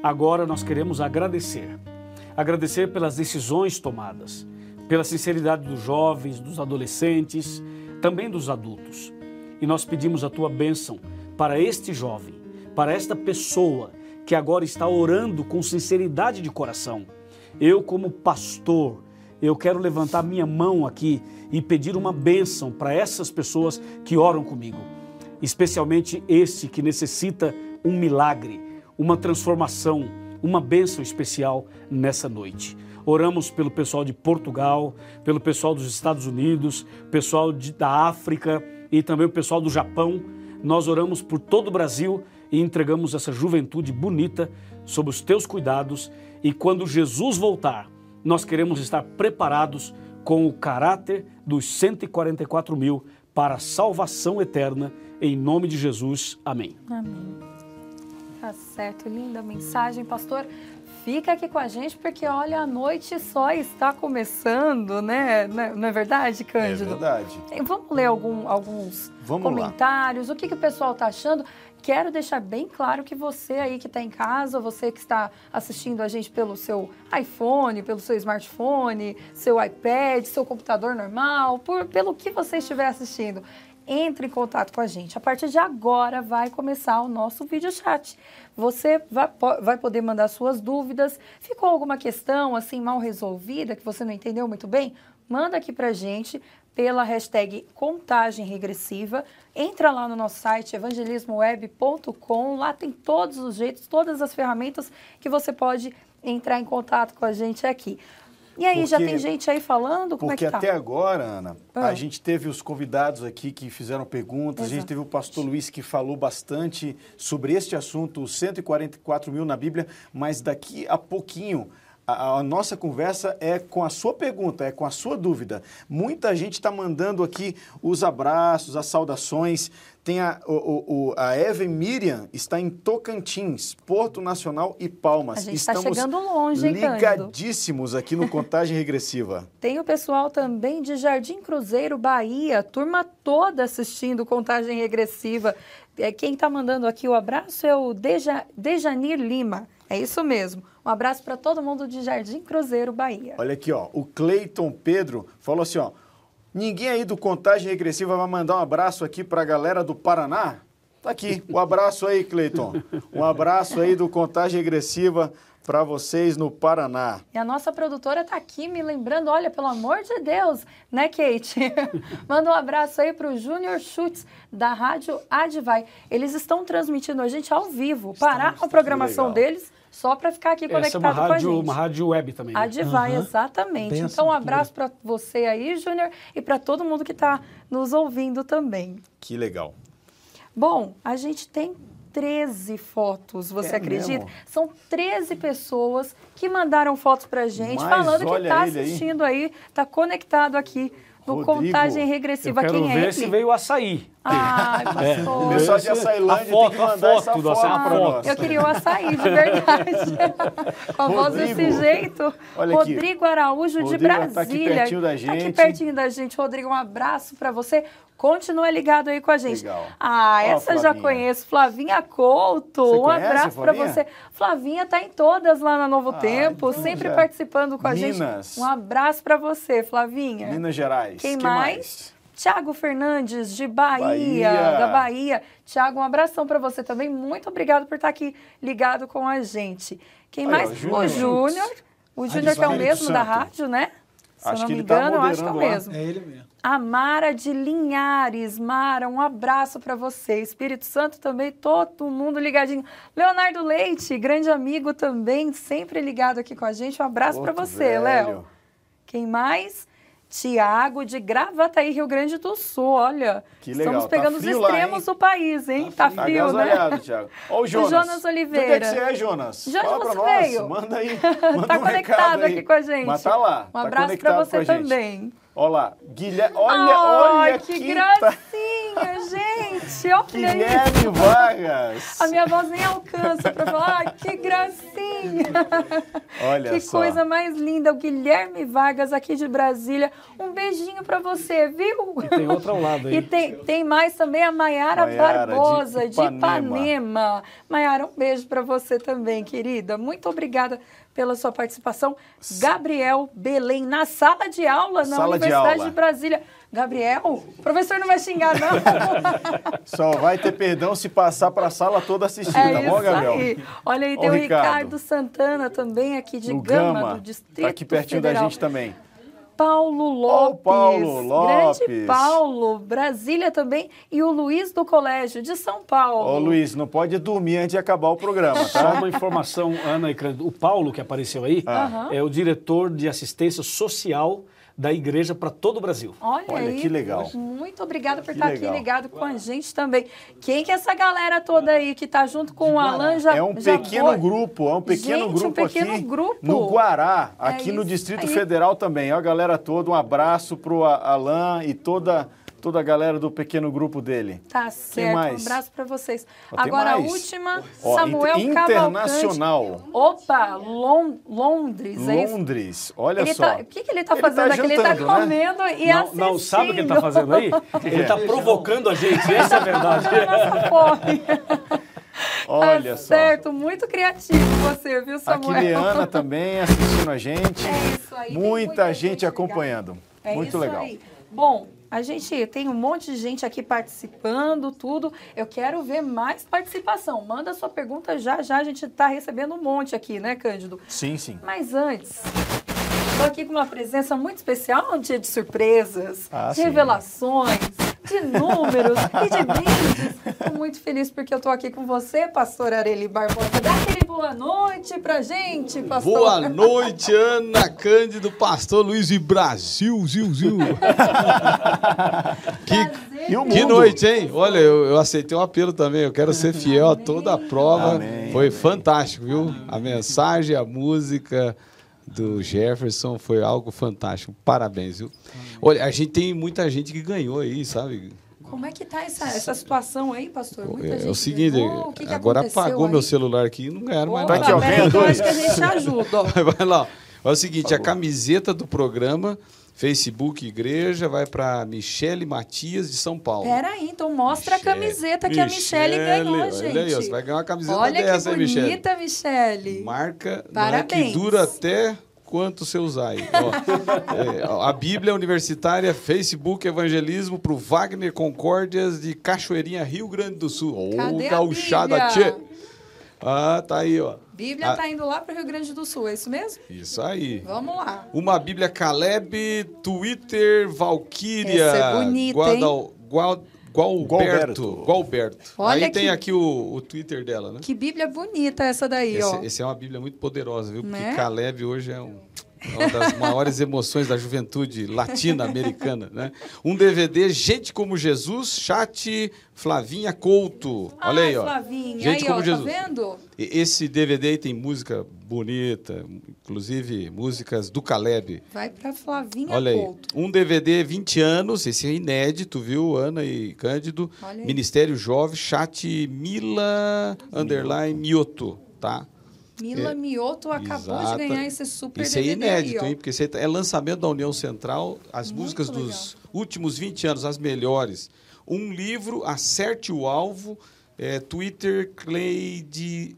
agora nós queremos agradecer. Agradecer pelas decisões tomadas, pela sinceridade dos jovens, dos adolescentes, também dos adultos. E nós pedimos a tua bênção para este jovem, para esta pessoa que agora está orando com sinceridade de coração. Eu, como pastor, eu quero levantar minha mão aqui e pedir uma bênção para essas pessoas que oram comigo, especialmente este que necessita um milagre, uma transformação, uma bênção especial nessa noite. Oramos pelo pessoal de Portugal, pelo pessoal dos Estados Unidos, pessoal de- da África e também o pessoal do Japão. Nós oramos por todo o Brasil e entregamos essa juventude bonita sob os teus cuidados. E quando Jesus voltar, nós queremos estar preparados com o caráter dos 144 mil para a salvação eterna. Em nome de Jesus. Amém. Amém. Tá certo, linda mensagem, pastor. Fica aqui com a gente porque olha, a noite só está começando, né? Não é- é verdade, É Cândido? verdade. Eh, Vamos ler algum- alguns Vamos lá. comentários, o que, que o pessoal está achando. Quero deixar bem claro que você aí que está em casa, você que está assistindo a gente pelo seu iPhone, pelo seu smartphone, seu iPad, seu computador normal, por, pelo que você estiver assistindo, entre em contato com a gente. A partir de agora vai começar o nosso vídeo chat. Você vai, vai poder mandar suas dúvidas. Ficou alguma questão assim mal resolvida que você não entendeu muito bem? Manda aqui pra gente pela hashtag contagem regressiva. Entra lá no nosso site evangelismoweb.com. Lá tem todos os jeitos, todas as ferramentas que você pode entrar em contato com a gente aqui. E aí, já Porque- tem gente aí falando? Como Porque é que tá? até agora, Ana, Ah. a gente teve os convidados aqui que fizeram perguntas, a gente Exato. teve o pastor Luiz que falou bastante sobre este assunto, os 144 mil na Bíblia, mas daqui a pouquinho. A, a nossa conversa é com a sua pergunta, é com a sua dúvida. Muita gente está mandando aqui os abraços, as saudações. Tem a, o, o- a Eve Miriam está em Tocantins, Porto Nacional e Palmas. A gente tá Estamos chegando longe, hein, ligadíssimos aqui no Contagem Regressiva. Tem o pessoal também de Jardim Cruzeiro, Bahia, turma toda assistindo Contagem Regressiva. É, quem está mandando aqui o abraço é o Deja, Dejanir Lima. É isso mesmo. Um abraço para todo mundo de Jardim Cruzeiro, Bahia. Olha aqui, ó. O Cleiton Pedro falou assim, ó. Ninguém aí do Contagem Regressiva vai mandar um abraço aqui pra galera do Paraná? Tá aqui. Um abraço aí, Cleiton. Um abraço aí do Contagem Regressiva pra vocês no Paraná. E a nossa produtora está aqui me lembrando, olha, pelo amor de Deus, né, Kate? Manda um abraço aí para o Júnior Schutz, da Rádio Advai. Eles estão transmitindo a gente ao vivo. Parar a programação deles só para ficar aqui Essa é conectado uma com a rádio, gente. uma rádio web também. né? Advai, exatamente. Benção então, um abraço para você aí, Júnior, e para todo mundo que está nos ouvindo também. Que legal. Bom, a gente tem 13 fotos, você É acredita? mesmo? São 13 pessoas que mandaram fotos pra gente, Mas falando que tá aí. assistindo aí, tá conectado aqui no Rodrigo, Contagem Regressiva. Eu quero Quem é ver ele? se veio o açaí. Ai, É, pastor. O pessoal de Açailândia a foto, tem que mandar a essa foto do foto açaí, a pra foto. nós. Eu queria o açaí, de verdade. Com a voz Rodrigo, desse jeito. olha aqui. Rodrigo Araújo de Rodrigo tá aqui Brasília. pertinho da Tá aqui gente. pertinho da gente. Rodrigo, um abraço pra você. Continua ligado aí com a gente. Legal. Ah, Ó, essa eu já conheço. Flavinha Couto. Você um conhece, abraço pra Flavinha? você. Flavinha tá em todas lá na Novo Ah, Tempo, então sempre já. participando com a Minas. gente. Um abraço pra você, Flavinha. Minas Gerais. Quem Que mais? Tiago Fernandes, de Bahia, Bahia. da Bahia. Tiago, um abração para você também. Muito obrigado por estar aqui ligado com a gente. Quem Aí, mais? ó, o Júnior. O Júnior que é o mesmo da rádio, né? Se Acho eu não que me ele tá engano, eu acho que é o mesmo. É ele mesmo. A Mara de Linhares. Mara, um abraço para você. Espírito Santo também, todo mundo ligadinho. Leonardo Leite, grande amigo também, sempre ligado aqui com a gente. Um abraço para você, velho. Léo. Quem mais? Tiago de Gravataí, Rio Grande do Sul. Olha, Que legal. estamos Tá pegando os frio lá, extremos hein? do país, hein? Tá frio, né? Agasalhado, Thiago. Ó o Jonas. Jonas De onde é Oliveira. que você é, Jonas? De onde Fala pra você nós. veio? Manda aí. Manda tá um conectado aqui com a gente. Mas tá lá. Um tá abraço para conectado você também. Olha lá. Guilherme. Olha, Ai, olha que quem gracinha, gente. Olha isso. Guilherme Vargas. A minha voz nem alcança para falar. Ai, que gracinha. Olha que só. coisa mais linda. O Guilherme Vargas aqui de Brasília. Um beijinho para você, viu? E tem outra ao lado aí. E tem, tem mais também a Maiara Barbosa, de Ipanema. Ipanema. Maiara, um beijo para você também, querida. Muito obrigada pela sua participação. Gabriel Belém, na sala de aula na Sala de Universidade aula. de Brasília. Gabriel, o professor não vai xingar, não. Só vai ter perdão se passar pra sala toda assistir, É tá bom, Gabriel? aí. Olha aí, tem o Ricardo. Ricardo. Santana também aqui de Gama, Gama. do Distrito Tá aqui pertinho Federal. da gente também. Paulo Lopes. Paulo Lopes. Grande Paulo. Brasília também. E o Luiz do Colégio de São Paulo. Ô, Luiz, não pode dormir antes de acabar o programa, Só tá? uma informação, Ana e. O Paulo, que apareceu aí, Aham. é o diretor de assistência social da igreja para todo o Brasil. Olha, Olha, aí. que legal. Muito obrigada por Que estar legal. aqui ligado com a gente também. Quem que é essa galera toda aí que está junto com o Alan já É um já pequeno foi? grupo, é um pequeno Gente, um grupo pequeno aqui grupo. no Guará, É aqui no isso Distrito aí. Federal também. Ó, a galera toda, um abraço pro A- Alan e toda, toda a galera do pequeno grupo dele. Tá certo. mais? Um abraço para vocês. Ó, Agora a última, Ó, Samuel inter- Cavalcante. internacional. Opa, Lon- Londres, é isso? Londres, olha Ele só. tá- o que, que ele está Ele fazendo tá aqui? Ele está né? comendo e Não, assistindo. não, sabe o que ele está fazendo aí? Ele está provocando a gente, essa é a verdade. Nossa fome. Olha tá só. certo, muito criativo você, viu, Aqui Samuel? Leana também assistindo a gente. É isso aí, Muita, muita gente, gente acompanhando. É Muito isso legal. aí. Bom, a gente tem um monte de gente aqui participando, tudo. Eu quero ver mais participação. Manda sua pergunta já, já. A gente está recebendo um monte aqui, né, Cândido? Sim, sim. Mas antes, estou aqui com uma presença muito especial, um dia de surpresas, Ah, de sim. De números e de brindes. Estou muito feliz porque eu estou aqui com você, pastor Areli Barbosa. Dá aquele boa noite pra gente, pastor. Boa noite, Ana Cândido, pastor Luiz e Brasil, Zil, Zil. que, E o que noite, hein? Olha, eu, eu aceitei o apelo também. Eu quero ser fiel a toda a prova. Amém. Foi fantástico, viu? A mensagem, a música do Jefferson foi algo fantástico. Parabéns, viu? Olha, a gente tem muita gente que ganhou aí, sabe? Como é que tá essa, essa situação aí, pastor? Muita É, gente o seguinte, ganhou. O que que agora apagou aí? meu celular aqui e não ganharam mais nada. ó, peraí, que eu ganhadores. acho que a gente ajuda. ó. Vai lá. É o seguinte, a camiseta do programa Facebook Igreja vai para Michele Matias de São Paulo. Peraí, então mostra a camiseta que a Michele ganhou, Olha gente. aí, ó, você vai ganhar uma camiseta Olha dessa, que hein, Michele? bonita, Michele. Marca é Parabéns. que dura até quanto você usar aí. Ó, é, a Bíblia Universitária Facebook Evangelismo para o Wagner Concórdias de Cachoeirinha, Rio Grande do Sul. Ô, a gauchada, tchê. Ah, tá aí, ó. Bíblia Ah, tá indo lá para o Rio Grande do Sul, é isso mesmo? Isso aí. Vamos lá. Uma Bíblia Caleb, Twitter, Valkyria. Essa é bonita, hein? Gual, Gualberto. Gualberto. Olha Aí tem que- aqui o, o Twitter dela, né? Que Bíblia bonita essa daí, ó. Esse, esse é uma Bíblia muito poderosa, viu? Porque Né? Caleb hoje é um- uma das maiores emoções da juventude latino-americana, né? Um DVD, Gente como Jesus, chat Flavinha Couto. Olha Ai, aí, ó. Flavinha. Gente aí, como ó, Jesus. tá vendo? E- Esse DVD aí tem música bonita, inclusive músicas do Caleb. Vai pra Flavinha Olha aí, Couto. um DVD 20 anos, esse é inédito, viu, Ana e Cândido. Olha aí. Ministério Jovem, chat Mila underline Mioto, tá? Mila É, Mioto acabou de Exata. ganhar esse super é DVD inédito, aí, hein? Porque tá- é lançamento da União Central, as Muito músicas legal. dos últimos 20 anos, as melhores. Um livro, Acerte o Alvo, é, Twitter Cleide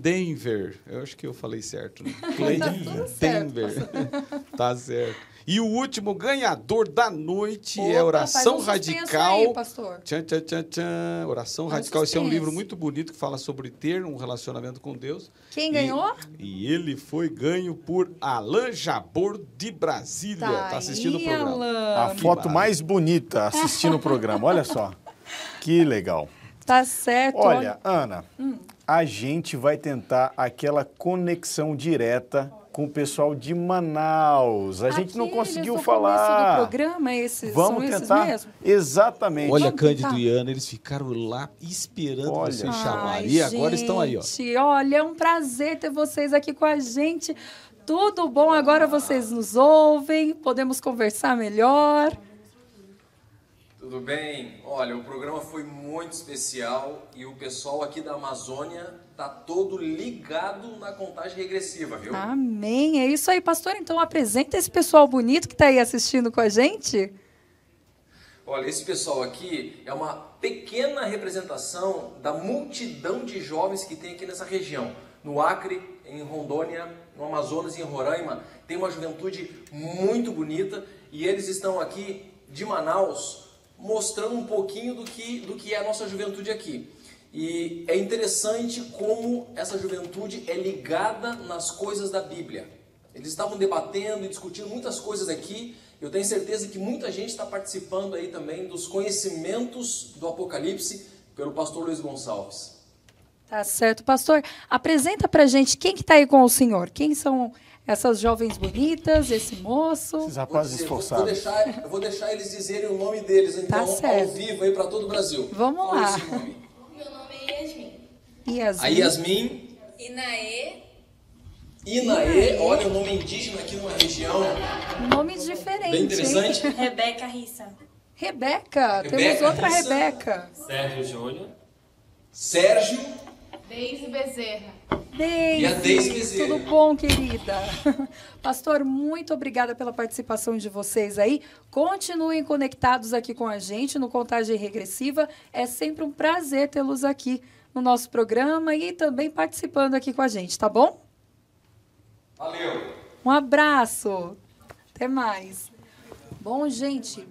Denver. Eu acho que eu falei certo, né? Cleide Tá tudo certo, Denver. tá certo. E o último ganhador da noite é Opa, Oração faz um suspenso Radical. aí, pastor. Tchan, tchan, tchan, tchan. Oração Faz Radical. Esse é um livro muito bonito que fala sobre ter um relacionamento com Deus. Quem E- ganhou? E ele foi ganho por Alain Jabor de Brasília. Tá, assistindo o aí, programa. Alan. A foto mais bonita assistindo o programa. Olha só. Que legal. Tá certo. Olha, Ana, Hum. a gente vai tentar aquela conexão direta com o pessoal de Manaus. A gente não conseguiu falar. do programa, esses, Vamos são esses tentar? mesmo? Exatamente. Olha, Vamos Cândido tentar. e Ana, eles ficaram lá esperando Olha. vocês Ai, chamarem. E agora estão aí, ó. gente, Olha, é um prazer ter vocês aqui com a gente. Tudo bom? Agora vocês nos ouvem, podemos conversar melhor. Tudo bem? Olha, o programa foi muito especial e o pessoal aqui da Amazônia tá todo ligado na contagem regressiva, viu? Amém. É isso aí, pastor. Então apresenta esse pessoal bonito que está aí assistindo com a gente. Olha, esse pessoal aqui é uma pequena representação da multidão de jovens que tem aqui nessa região. No Acre, em Rondônia, no Amazonas e em Roraima, tem uma juventude muito bonita e eles estão aqui de Manaus mostrando um pouquinho do que, do que é a nossa juventude aqui. E é interessante como essa juventude é ligada nas coisas da Bíblia. Eles estavam debatendo e discutindo muitas coisas aqui. Eu tenho certeza que muita gente está participando aí também dos conhecimentos do Apocalipse pelo pastor Luiz Gonçalves. Tá certo, pastor. Apresenta pra gente quem que tá aí com o senhor. Quem são essas jovens bonitas, esse moço? Esses rapazes dizer, vou- esforçados. Vou deixar, eu vou deixar eles dizerem o nome deles, então, Tá certo. ao vivo aí para todo o Brasil. Vamos Qual é lá. esse nome? Meu nome é Yasmin. Yasmin. A Yasmin, Inaê. Inaê, olha o nome indígena aqui numa região. Nome diferente. Bem interessante. hein? Rebeca Rissa. Rebeca. Temos Rebeca, outra Rissa. Rebeca. Sérgio Júnior. Sérgio, Deise Bezerra. Deise. E a Deise Bezerra. Tudo bom, querida? Pastor, muito obrigada pela participação de vocês aí. Continuem conectados aqui com a gente no Contagem Regressiva. É sempre um prazer tê-los aqui no nosso programa e também participando aqui com a gente, tá bom? valeu. Um abraço. Até mais. Bom, gente,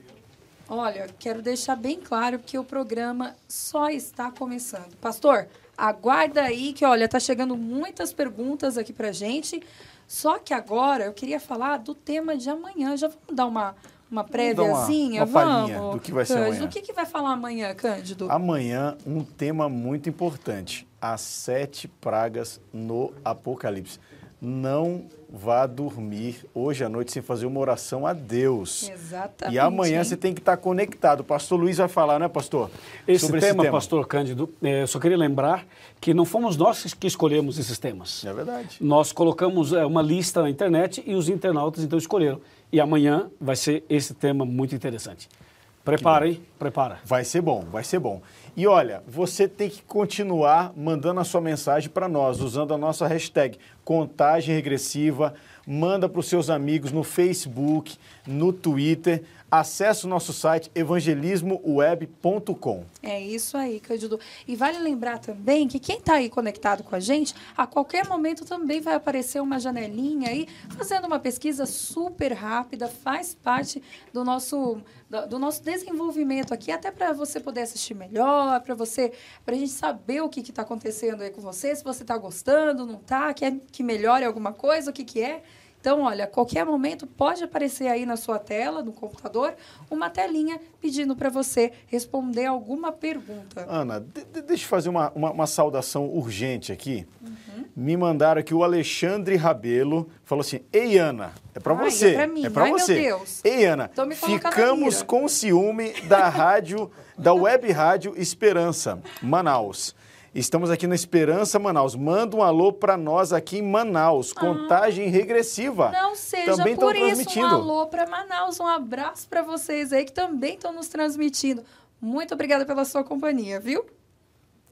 olha, quero deixar bem claro que o programa só está começando. Pastor, aguarda aí que, olha, tá chegando muitas perguntas aqui pra gente. Só que agora eu queria falar do tema de amanhã. Já vamos dar uma, Uma dar uma- préviazinha? uma Vamos. do que vai ser Cândido, amanhã. O que, que vai falar amanhã, Cândido? Amanhã, um tema muito importante: as sete pragas no Apocalipse. Não vá dormir hoje à noite sem fazer uma oração a Deus. Exatamente. E amanhã hein? você tem que estar conectado. O pastor Luiz vai falar, né, pastor? Esse Sobre tema, pastor Cândido, eh, eu só queria lembrar que não fomos nós que escolhemos esses temas. É verdade. Nós colocamos eh, uma lista na internet e os internautas então escolheram. E amanhã vai ser esse tema muito interessante. Prepara, hein? Prepara. Vai ser bom, vai ser bom. E olha, você tem que continuar mandando a sua mensagem para nós, usando a nossa hashtag contagem regressiva. Manda para os seus amigos no Facebook, no Twitter. Acesse o nosso site evangelismoweb.com. É isso aí, Cândido. E vale lembrar também que quem está aí conectado com a gente, a qualquer momento também vai aparecer uma janelinha aí, fazendo uma pesquisa super rápida, faz parte do nosso, do, do nosso desenvolvimento aqui, até para você poder assistir melhor, para você, para a gente saber o que está acontecendo aí com você, se você está gostando, não está, quer que melhore alguma coisa, o que, que é. Então, olha, a qualquer momento pode aparecer aí na sua tela, no computador, uma telinha pedindo para você responder alguma pergunta. Ana, de- de- deixa eu fazer uma, uma, uma saudação urgente aqui. Uhum. Me mandaram aqui o Alexandre Rabelo, falou assim: Ei, Ana, é para Ai, você. é pra mim. Ai, meu você. Deus. Ei, Ana, ficamos com ciúme da rádio, da web rádio Esperança, Manaus. Estamos aqui na Esperança, Manaus. Manda um alô para nós aqui em Manaus. Contagem regressiva. Ah. Não seja Também por estão isso transmitindo. um alô para Manaus, um abraço para vocês aí que também estão nos transmitindo. Muito obrigada pela sua companhia, viu?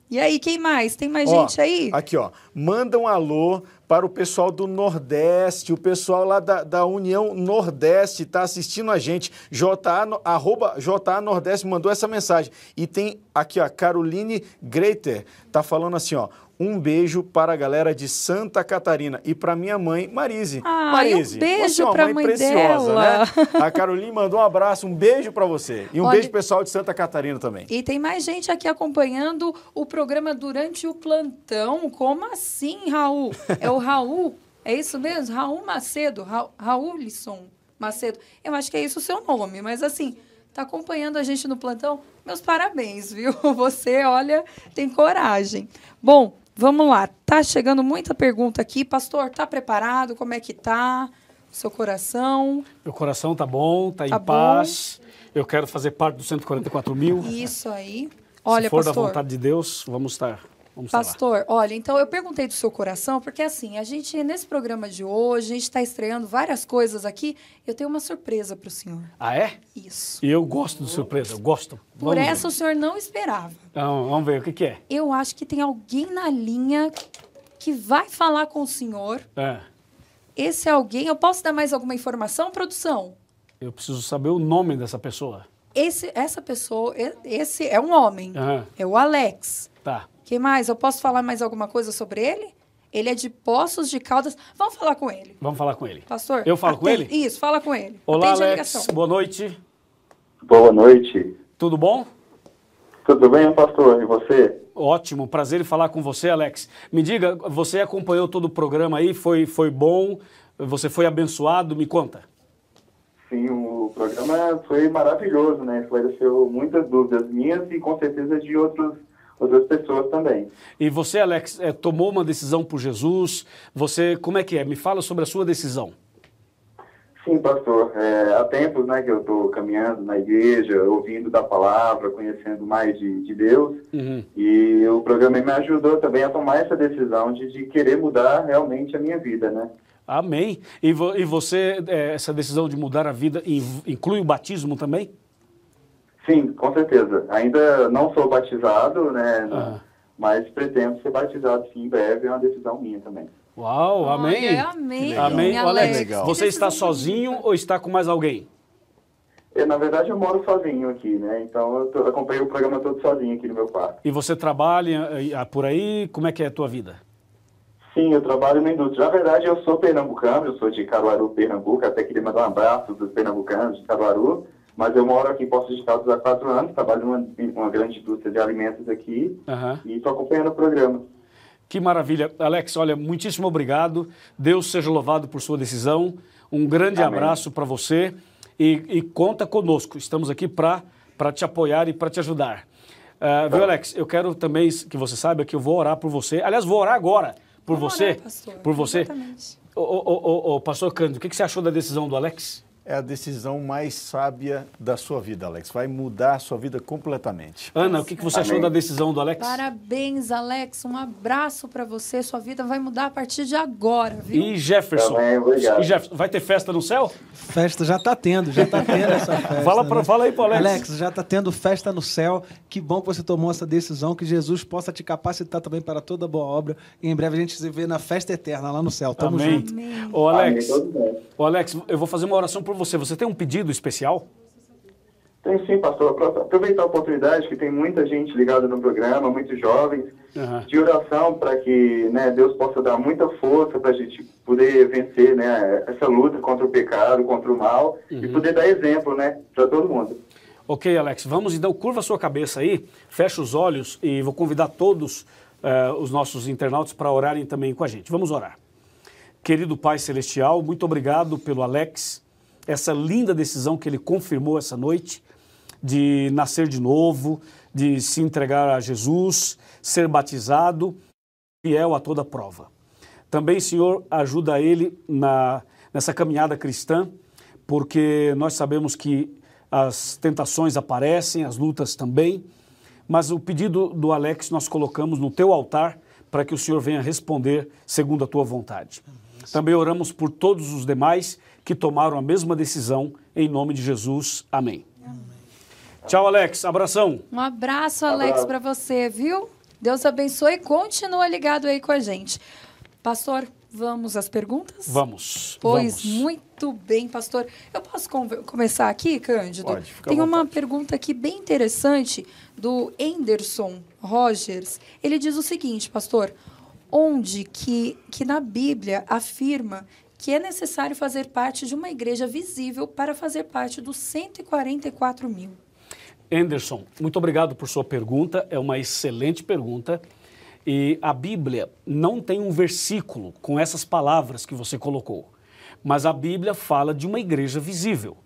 E aí, quem mais? Tem mais Ó, gente aí? Aqui, ó. Manda um alô para o pessoal do Nordeste, o pessoal lá da, da União Nordeste está assistindo a gente. JA, no- arroba JA Nordeste mandou essa mensagem. E tem aqui, ó, Caroline Greiter, tá falando assim, ó. Um beijo para a galera de Santa Catarina e para minha mãe, Marise. Ai, um Marise, beijo você é uma mãe, mãe preciosa, dela. né? A Caroline mandou um abraço, um beijo para você. E um Olha- beijo pessoal de Santa Catarina também. E tem mais gente aqui acompanhando o programa durante o plantão. Como assim, Raul? É o Raul? É isso mesmo? Raul Macedo? Ra Raulison Macedo. Eu acho que é isso o seu nome, mas assim, tá acompanhando a gente no plantão? Meus parabéns, viu? Você, olha, tem coragem. Bom, vamos lá. Tá chegando muita pergunta aqui. Pastor, tá preparado? Como é que tá? Seu coração? Meu coração tá bom, tá, Tá em paz. Eu quero fazer parte dos 144 mil. Isso aí. Olha, Se for pastor. da vontade de Deus, vamos estar. Vamos. Pastor, olha, então eu perguntei do seu coração, porque assim, a gente, nesse programa de hoje, a gente está estreando várias coisas aqui. Eu tenho uma surpresa para o senhor. Ah, é? Isso. E eu gosto de surpresa, eu gosto. Por Vamos ver. essa o senhor não esperava. Então, vamos ver o que, que é. Eu acho que tem alguém na linha que vai falar com o senhor. É, Esse alguém, eu posso dar mais alguma informação, produção? Eu preciso saber o nome dessa pessoa. Esse, essa pessoa, esse é um homem. Aham, É o Alex. tá. Quem mais? Eu posso falar mais alguma coisa sobre ele? Ele é de Poços de Caldas. Vamos falar com ele. Vamos falar com ele. Pastor? Eu falo com ele? Isso, fala com ele. Olá, Atende Alex. Boa noite. Boa noite. Tudo bom? Tudo bem, pastor? E você? Ótimo, prazer em falar com você, Alex. Me diga, você acompanhou todo o programa aí? Foi, foi bom? Você foi abençoado? Me conta. Sim, o programa foi maravilhoso, né? Esclareceu muitas dúvidas minhas e com certeza de outros, outras pessoas também. E você, Alex, eh, tomou uma decisão por Jesus? Você, como é que é? Me fala sobre a sua decisão. Sim, pastor. É, há tempos né, que eu estou caminhando na igreja, ouvindo da palavra, conhecendo mais de, de Deus. Uhum. E o programa me ajudou também a tomar essa decisão de, de querer mudar realmente a minha vida, né? Amém. E, vo- e você, eh, essa decisão de mudar a vida in- inclui o batismo também? Sim, com certeza. Ainda não sou batizado, né? Ah. Mas pretendo ser batizado sim em breve, é uma decisão minha também. Uau, amém. Olha, amém, Amém. Alex. Alex, Legal. você está sozinho ou está com mais alguém? Eu, na verdade, eu moro sozinho aqui, né? Então eu tô- acompanho o programa todo sozinho aqui no meu quarto. E você trabalha eh, por aí? Como é que é a tua vida? Sim, eu trabalho na indústria. Na verdade, eu sou pernambucano, eu sou de Caruaru, Pernambuco. Até queria mandar um abraço dos pernambucanos de Caruaru. Mas eu moro aqui em Poços de Caldas há quatro anos, trabalho numa, numa grande indústria de alimentos aqui Aham. e estou acompanhando o programa. Que maravilha. Alex, olha, muitíssimo obrigado. Deus seja louvado por sua decisão. Um grande Amém. abraço para você. e, e conta conosco. Estamos aqui para te apoiar e para te ajudar. Uh, viu, Alex? Eu quero também que você saiba que eu vou orar por você. Aliás, vou orar agora por Vamos você. orar, pastor. Por você. Exatamente. Ô, ô, ô, ô, pastor Cândido, o que, que você achou da decisão do Alex? É a decisão mais sábia da sua vida, Alex. Vai mudar a sua vida completamente. Ana, o que, que você achou Amém. da decisão do Alex? Parabéns, Alex. Um abraço pra você. Sua vida vai mudar a partir de agora, viu? E Jefferson? Também, obrigado. E Jefferson, vai ter festa no céu? Festa já tá tendo, já tá tendo essa festa. Fala pra- né? fala aí pro Alex. Alex, já tá tendo festa no céu. Que bom que você tomou essa decisão, que Jesus possa te capacitar também para toda boa obra. E em breve a gente se vê na festa eterna lá no céu. Tamo Amém. junto. Ô, Alex, Amém, ô, Alex, eu vou fazer uma oração por você. Você tem um pedido especial? Tem sim, pastor. Apro- Aproveitar a oportunidade que tem muita gente ligada no programa, muitos jovens, de oração para que né, Deus possa dar muita força para a gente poder vencer né, essa luta contra o pecado, contra o mal e poder dar exemplo né, para todo mundo. Ok, Alex, vamos então, curva a sua cabeça aí, fecha os olhos e vou convidar todos eh, os nossos internautas para orarem também com a gente. Vamos orar. Querido Pai Celestial, muito obrigado pelo Alex, essa linda decisão que ele confirmou essa noite de nascer de novo, de se entregar a Jesus, ser batizado, fiel a toda prova. Também, Senhor, ajuda ele na, nessa caminhada cristã, porque nós sabemos que as tentações aparecem, as lutas também, mas o pedido do Alex nós colocamos no teu altar para que o Senhor venha responder segundo a tua vontade. Também oramos por todos os demais que tomaram a mesma decisão, em nome de Jesus. Amém. Tchau, Alex. Abração. Um abraço, Alex, para você, viu? Deus abençoe e continua ligado aí com a gente. Pastor, vamos às perguntas? Vamos. Pois vamos. muito bem, pastor. Eu posso começar aqui, Cândido? Pode, fica Tem uma pergunta aqui bem interessante do Anderson Rogers. Ele diz o seguinte, pastor: onde que, que na Bíblia afirma que é necessário fazer parte de uma igreja visível para fazer parte dos 144 mil? Anderson, muito obrigado por sua pergunta. É uma excelente pergunta. E a Bíblia não tem um versículo com essas palavras que você colocou, mas a Bíblia fala de uma igreja visível.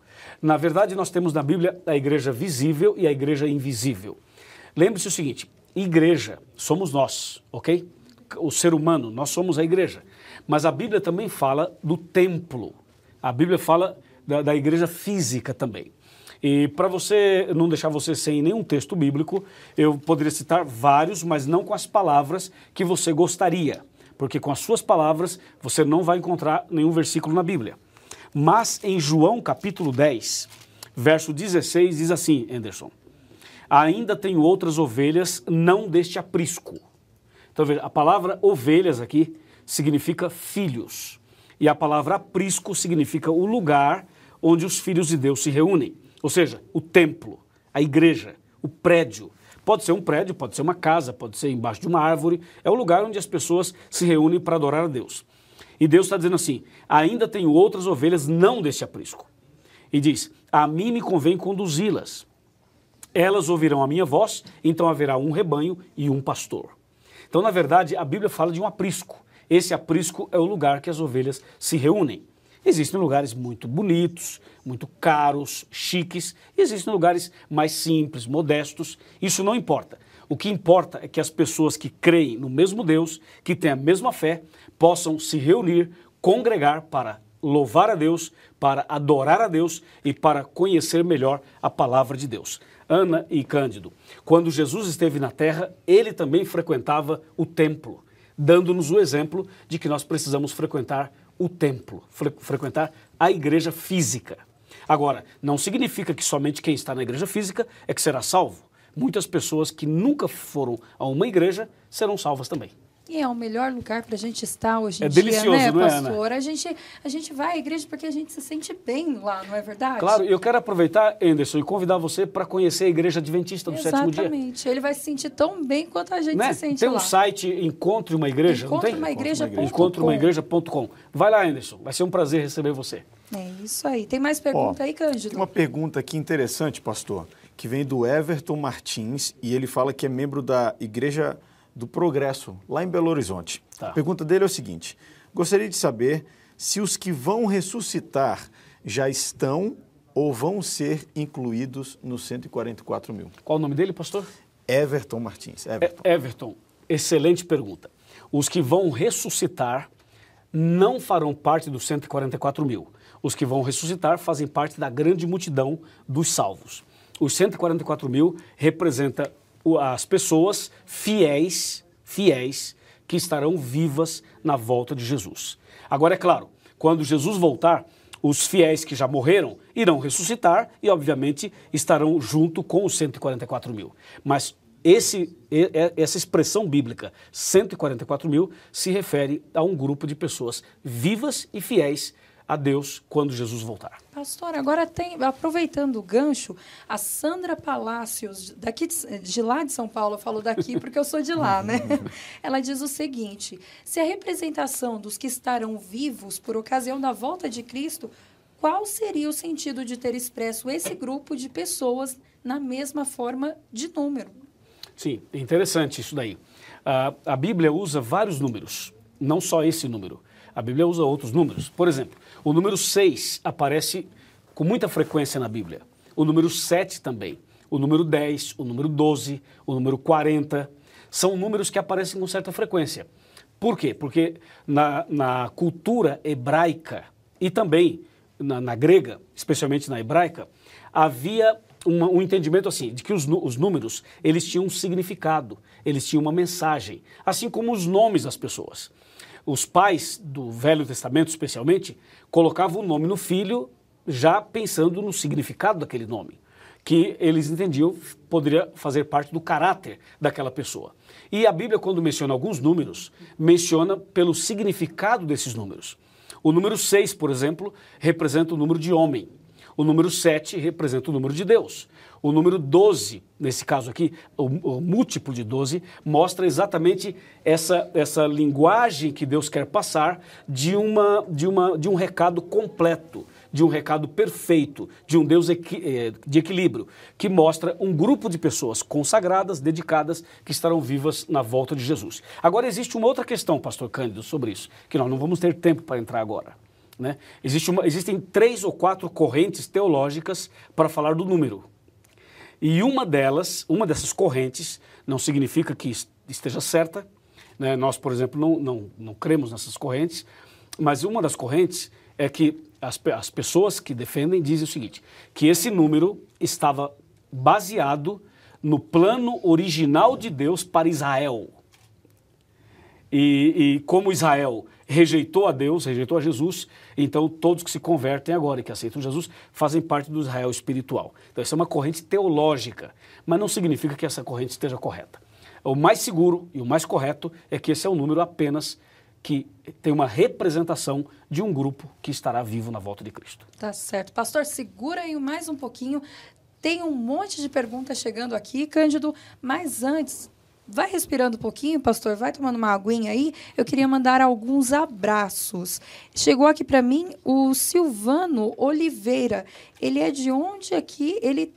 Na verdade, nós temos na Bíblia a igreja visível e a igreja invisível. Lembre-se o seguinte: igreja somos nós, ok? O ser humano, nós somos a igreja. Mas a Bíblia também fala do templo. A Bíblia fala da, da igreja física também. E para você não deixar você sem nenhum texto bíblico, eu poderia citar vários, mas não com as palavras que você gostaria, porque com as suas palavras você não vai encontrar nenhum versículo na Bíblia. Mas em João capítulo 10, verso 16, diz assim, Anderson: Ainda tenho outras ovelhas, não deste aprisco. Então veja, a palavra ovelhas aqui significa filhos. E a palavra aprisco significa o lugar onde os filhos de Deus se reúnem. Ou seja, o templo, a igreja, o prédio. Pode ser um prédio, pode ser uma casa, pode ser embaixo de uma árvore. É o lugar onde as pessoas se reúnem para adorar a Deus. E Deus está dizendo assim: ainda tenho outras ovelhas não deste aprisco. E diz: a mim me convém conduzi-las. Elas ouvirão a minha voz, então haverá um rebanho e um pastor. Então, na verdade, a Bíblia fala de um aprisco. Esse aprisco é o lugar que as ovelhas se reúnem. Existem lugares muito bonitos, muito caros, chiques, e existem lugares mais simples, modestos. Isso não importa. O que importa é que as pessoas que creem no mesmo Deus, que têm a mesma fé, possam se reunir, congregar para louvar a Deus, para adorar a Deus e para conhecer melhor a palavra de Deus. Ana e Cândido, quando Jesus esteve na terra, ele também frequentava o templo, dando-nos o exemplo de que nós precisamos frequentar o templo, fre frequentar a igreja física. Agora, não significa que somente quem está na igreja física é que será salvo. Muitas pessoas que nunca foram a uma igreja serão salvas também. E é o melhor lugar para a gente estar hoje em É dia, delicioso, né, não é, pastor? A gente, a gente vai à igreja porque a gente se sente bem lá, não é verdade? Claro, eu quero aproveitar, Anderson, e convidar você para conhecer a Igreja Adventista do Sétimo Dia. Exatamente. Ele vai se sentir tão bem quanto a gente Né? se sente Tem um lá. site Encontre uma Igreja, não tem? Encontreumaigreja.com. Encontreumaigreja.com. Vai lá, Anderson. Vai ser um prazer receber você. É isso aí. Tem mais pergunta Ó, aí, Cândido? Tem uma pergunta aqui interessante, pastor, que vem do Everton Martins e ele fala que é membro da Igreja do Progresso, lá em Belo Horizonte. Tá. A pergunta dele é o seguinte: gostaria de saber se os que vão ressuscitar já estão ou vão ser incluídos nos 144 mil? Qual o nome dele, pastor? Everton Martins. Everton. É- Everton, excelente pergunta. Os que vão ressuscitar não farão parte dos 144 mil. Os que vão ressuscitar fazem parte da grande multidão dos salvos. Os 144 mil representa as pessoas fiéis, fiéis, que estarão vivas na volta de Jesus. Agora, é claro, quando Jesus voltar, os fiéis que já morreram irão ressuscitar e, obviamente, estarão junto com os 144 mil. Mas esse, essa expressão bíblica, 144 mil, se refere a um grupo de pessoas vivas e fiéis a Deus quando Jesus voltar. Pastor, agora tem, aproveitando o gancho, a Sandra Palácios, daqui de, de lá de São Paulo, eu falo daqui porque eu sou de lá, né? Ela diz o seguinte: se a representação dos que estarão vivos por ocasião da volta de Cristo, qual seria o sentido de ter expresso esse grupo de pessoas na mesma forma de número? Sim, é interessante isso daí. Ah, a Bíblia usa vários números, não só esse número. A Bíblia usa outros números. Por exemplo, o número 6 aparece com muita frequência na Bíblia. O número 7 também. O número 10, o número 12, o número 40. São números que aparecem com certa frequência. Por quê? Porque na, na cultura hebraica e também na, na grega, especialmente na hebraica, havia uma- um entendimento assim, de que os, os números, eles tinham um significado, eles tinham uma mensagem, assim como os nomes das pessoas. Os pais do Velho Testamento, especialmente, colocavam o nome no filho já pensando no significado daquele nome, que eles entendiam poderia fazer parte do caráter daquela pessoa. E a Bíblia, quando menciona alguns números, menciona pelo significado desses números. O número 6, por exemplo, representa o número de homem. O número 7 representa o número de Deus. O número 12, nesse caso aqui, o, o múltiplo de 12, mostra exatamente essa, essa linguagem que Deus quer passar de, uma, de, uma, de um recado completo, de um recado perfeito, de um Deus equi- eh, de equilíbrio, que mostra um grupo de pessoas consagradas, dedicadas, que estarão vivas na volta de Jesus. Agora, existe uma outra questão, pastor Cândido, sobre isso, que nós não vamos ter tempo para entrar agora. Né? Existe uma- existem três ou quatro correntes teológicas para falar do número. E uma delas, uma dessas correntes, não significa que est- esteja certa. né? Nós, por exemplo, não, não, não cremos nessas correntes, mas uma das correntes é que as, as pessoas que defendem dizem o seguinte: que esse número estava baseado no plano original de Deus para Israel. E, e como Israel rejeitou a Deus, rejeitou a Jesus, então todos que se convertem agora e que aceitam Jesus fazem parte do Israel espiritual. Então, isso é uma corrente teológica, mas não significa que essa corrente esteja correta. O mais seguro e o mais correto é que esse é um número apenas que tem uma representação de um grupo que estará vivo na volta de Cristo. Tá certo. Pastor, segura aí mais um pouquinho. Tem um monte de perguntas chegando aqui, Cândido, mas antes, vai respirando um pouquinho, pastor, vai tomando uma aguinha aí. Eu queria mandar alguns abraços. Chegou aqui para mim o Silvano Oliveira. Ele é de onde aqui? Ele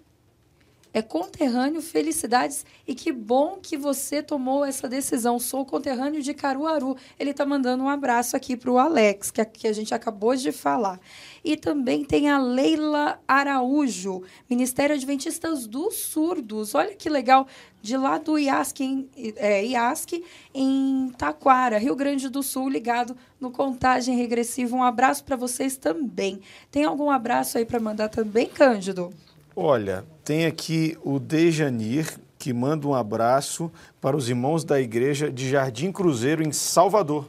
é conterrâneo, felicidades e que bom que você tomou essa decisão. Sou conterrâneo de Caruaru. Ele está mandando um abraço aqui para o Alex, que a, que a gente acabou de falar. E também tem a Leila Araújo, Ministério Adventistas dos Surdos. Olha que legal, de lá do IASC, em, é, IASC, em Taquara, Rio Grande do Sul, ligado no Contagem Regressiva. Um abraço para vocês também. Tem algum abraço aí para mandar também, Cândido? Olha, tem aqui o Dejanir, que manda um abraço para os irmãos da igreja de Jardim Cruzeiro, em Salvador.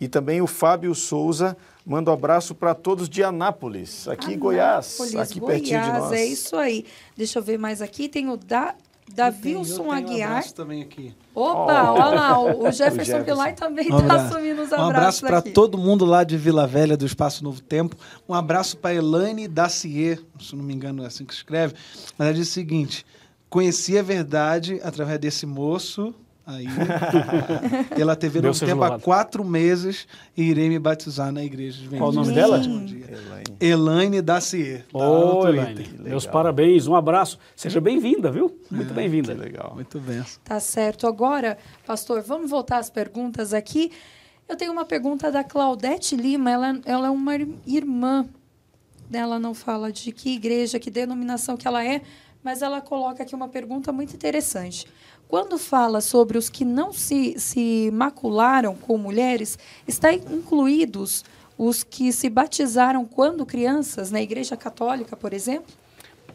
E também o Fábio Souza manda um abraço para todos de Anápolis, aqui em Goiás, Anápolis, aqui pertinho de Goiás, nós. É isso aí. Deixa eu ver mais aqui. Tem o da, Davilson tenho um Aguiar. abraço também aqui. Opa, Oh. olha lá, o, o O Jefferson Jefferson. Pilar também Um está abraço. assumindo os Um abraços abraço para todo mundo lá de Vila Velha, do Espaço Novo Tempo. Um abraço para Elaine Dacier, se não me engano é assim que escreve. Mas ela diz o seguinte: conheci a verdade através desse moço aí, pela TV Deus seja Tempo há quatro meses e irei me batizar na igreja. de Qual o nome dela? Dia. Elaine Dacier. Tá Ô, Twitter. Elaine, meus parabéns, um abraço. Seja bem-vinda, viu? Muito É, bem-vinda. legal. Muito bem. Tá certo. Agora, pastor, vamos voltar às perguntas aqui. Eu tenho uma pergunta da Claudete Lima. Ela, ela é uma ir- irmã. ela não fala de que igreja, que denominação que ela é, mas ela coloca aqui uma pergunta muito interessante. Quando fala sobre os que não se, se macularam com mulheres, está incluídos os que se batizaram quando crianças, na Igreja Católica, por exemplo?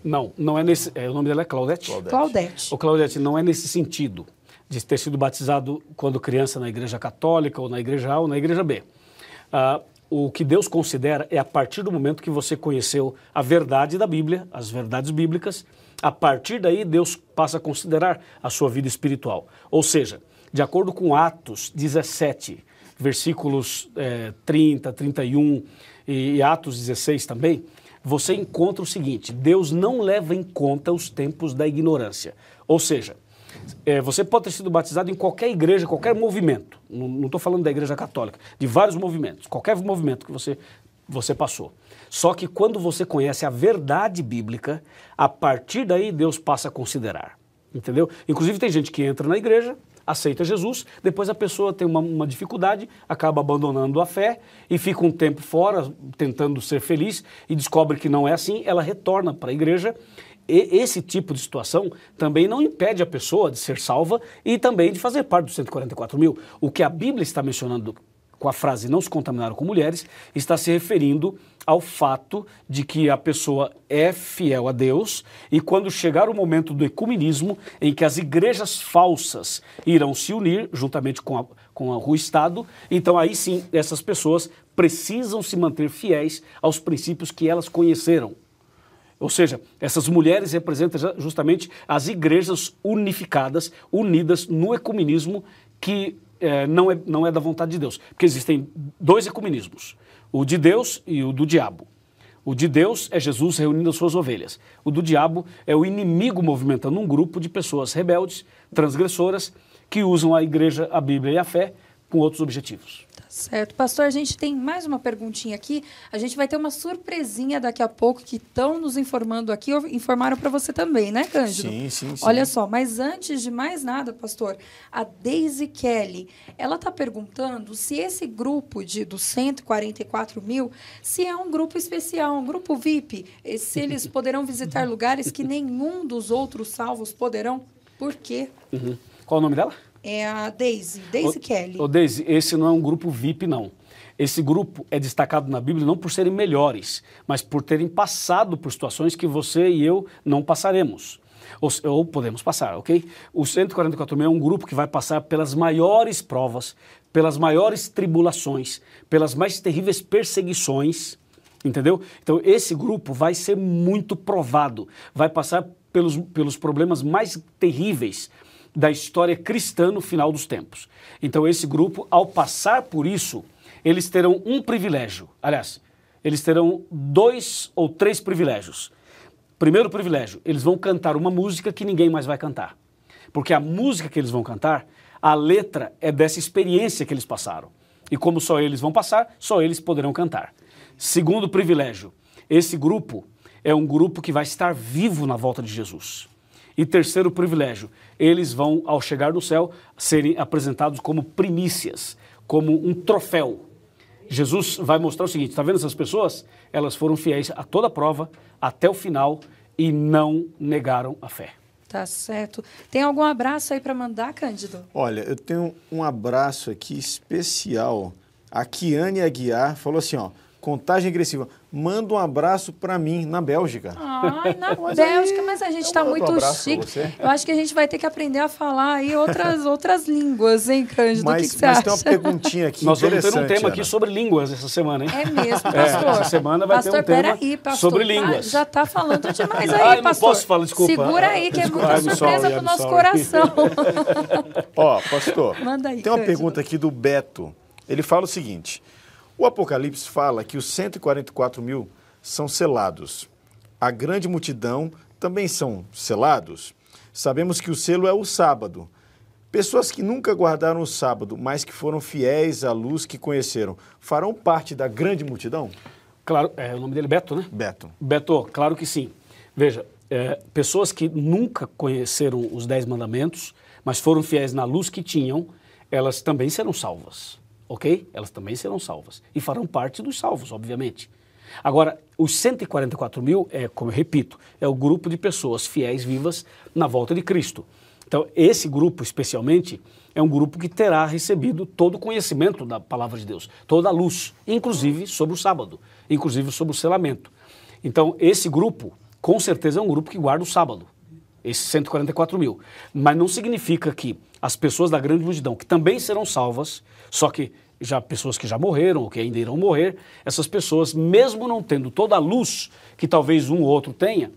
Não, não é nesse. É, o nome dela é Claudete? Claudete. Claudete. O Claudete não é nesse sentido de ter sido batizado quando criança na Igreja Católica, ou na Igreja A, ou na Igreja B. Ah, o que Deus considera é a partir do momento que você conheceu a verdade da Bíblia, as verdades bíblicas, a partir daí Deus passa a considerar a sua vida espiritual. Ou seja, de acordo com Atos 17, versículos é, 30, 31 e, e Atos 16 também, você encontra o seguinte: Deus não leva em conta os tempos da ignorância. Ou seja, é, você pode ter sido batizado em qualquer igreja, qualquer movimento. Não estou falando da igreja católica, de vários movimentos, qualquer movimento que você, você passou. Só que quando você conhece a verdade bíblica, a partir daí Deus passa a considerar. Entendeu? Inclusive tem gente que entra na igreja, aceita Jesus, depois a pessoa tem uma, uma, dificuldade, acaba abandonando a fé e fica um tempo fora, tentando ser feliz e descobre que não é assim, ela retorna para a igreja. E esse tipo de situação também não impede a pessoa de ser salva e também de fazer parte dos 144 mil. O que a Bíblia está mencionando com a frase não se contaminaram com mulheres, está se referindo ao fato de que a pessoa é fiel a Deus e quando chegar o momento do ecumenismo, em que as igrejas falsas irão se unir juntamente com, a, com a, o Estado, então aí sim essas pessoas precisam se manter fiéis aos princípios que elas conheceram. Ou seja, essas mulheres representam justamente as igrejas unificadas, unidas no ecumenismo que é, não, é, não é da vontade de Deus. Porque existem dois ecumenismos: o de Deus e o do diabo. O de Deus é Jesus reunindo as suas ovelhas. O do diabo é o inimigo movimentando um grupo de pessoas rebeldes, transgressoras, que usam a igreja, a Bíblia e a fé com outros objetivos. Certo. Pastor, a gente tem mais uma perguntinha aqui. A gente vai ter uma surpresinha daqui a pouco que estão nos informando aqui, informaram para você também, né, Cândido? Sim, sim, sim. Olha só, mas antes de mais nada, pastor, a Daisy Kelly, ela está perguntando se esse grupo de dos 144 mil, se é um grupo especial, um grupo VIP, se eles poderão visitar lugares que nenhum dos outros salvos poderão. Por quê? Uhum. Qual o nome dela? É a Daisy, Daisy Kelly. O Daisy, esse não é um grupo VIP, não. Esse grupo é destacado na Bíblia não por serem melhores, mas por terem passado por situações que você e eu não passaremos. Ou, ou podemos passar, ok? O 144 mil é um grupo que vai passar pelas maiores provas, pelas maiores tribulações, pelas mais terríveis perseguições, entendeu? Então, esse grupo vai ser muito provado, vai passar pelos, pelos problemas mais terríveis, da história cristã no final dos tempos. Então, esse grupo, ao passar por isso, eles terão um privilégio. Aliás, eles terão dois ou três privilégios. Primeiro privilégio, eles vão cantar uma música que ninguém mais vai cantar. Porque a música que eles vão cantar, a letra é dessa experiência que eles passaram. E como só eles vão passar, só eles poderão cantar. Segundo privilégio, esse grupo é um grupo que vai estar vivo na volta de Jesus. E terceiro privilégio, eles vão, ao chegar no céu, serem apresentados como primícias, como um troféu. Jesus vai mostrar o seguinte: está vendo essas pessoas? Elas foram fiéis a toda a prova, até o final, e não negaram a fé. Tá certo. Tem algum abraço aí para mandar, Cândido? Olha, eu tenho um abraço aqui especial. A Kiane Aguiar falou assim, ó, contagem agressiva manda um abraço para mim na Bélgica. Ai, na mas Bélgica, aí, mas a gente está muito um chique. Eu acho que a gente vai ter que aprender a falar aí outras, outras línguas, hein, Cândido? Mas, o que, que você mas acha? tem uma perguntinha aqui Nós vamos ter um tema Ana. aqui sobre línguas essa semana, hein? É mesmo, pastor. É, essa semana vai pastor, ter um tema peraí, pastor, sobre línguas. já está falando demais aí, Ai, não pastor. posso falar, desculpa. Segura aí, que é Desculpa. muita I'm surpresa pro I'm nosso sorry. coração. Ó, pastor, Manda aí, tem uma Cândido. pergunta aqui do Beto. Ele fala o seguinte: o Apocalipse fala que os 144 mil são selados. A grande multidão também são selados. Sabemos que o selo é o sábado. Pessoas que nunca guardaram o sábado, mas que foram fiéis à luz que conheceram, farão parte da grande multidão? Claro, é, o nome dele é Beto, né? Beto. Beto, claro que sim. Veja, é, pessoas que nunca conheceram os Dez Mandamentos, mas foram fiéis na luz que tinham, elas também serão salvas, ok? Elas também serão salvas. E farão parte dos salvos, obviamente. Agora, os 144 mil, é, como eu repito, é o grupo de pessoas fiéis vivas na volta de Cristo. Então, esse grupo, especialmente, é um grupo que terá recebido todo o conhecimento da palavra de Deus, toda a luz, inclusive sobre o sábado, inclusive sobre o selamento. Então, esse grupo, com certeza, é um grupo que guarda o sábado, esses 144 mil. Mas não significa que as pessoas da grande multidão, que também serão salvas, só que já pessoas que já morreram ou que ainda irão morrer, essas pessoas, mesmo não tendo toda a luz que talvez um ou outro tenha,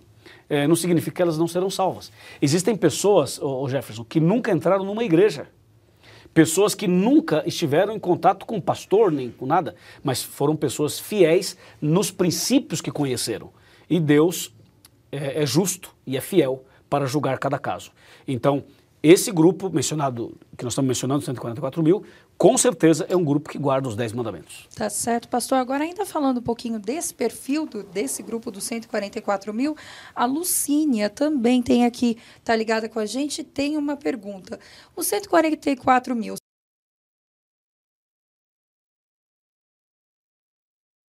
eh, não significa que elas não serão salvas. Existem pessoas, ô Jefferson, que nunca entraram numa igreja. Pessoas que nunca estiveram em contato com pastor, nem com nada, mas foram pessoas fiéis nos princípios que conheceram. E Deus é, é justo e é fiel para julgar cada caso. Então, esse grupo mencionado, que nós estamos mencionando, 144 mil, com certeza é um grupo que guarda os 10 mandamentos. Tá certo, pastor. Agora, ainda falando um pouquinho desse perfil, do, desse grupo dos 144 mil, a Lucínia também tem aqui, tá ligada com a gente, tem uma pergunta. Os 144 mil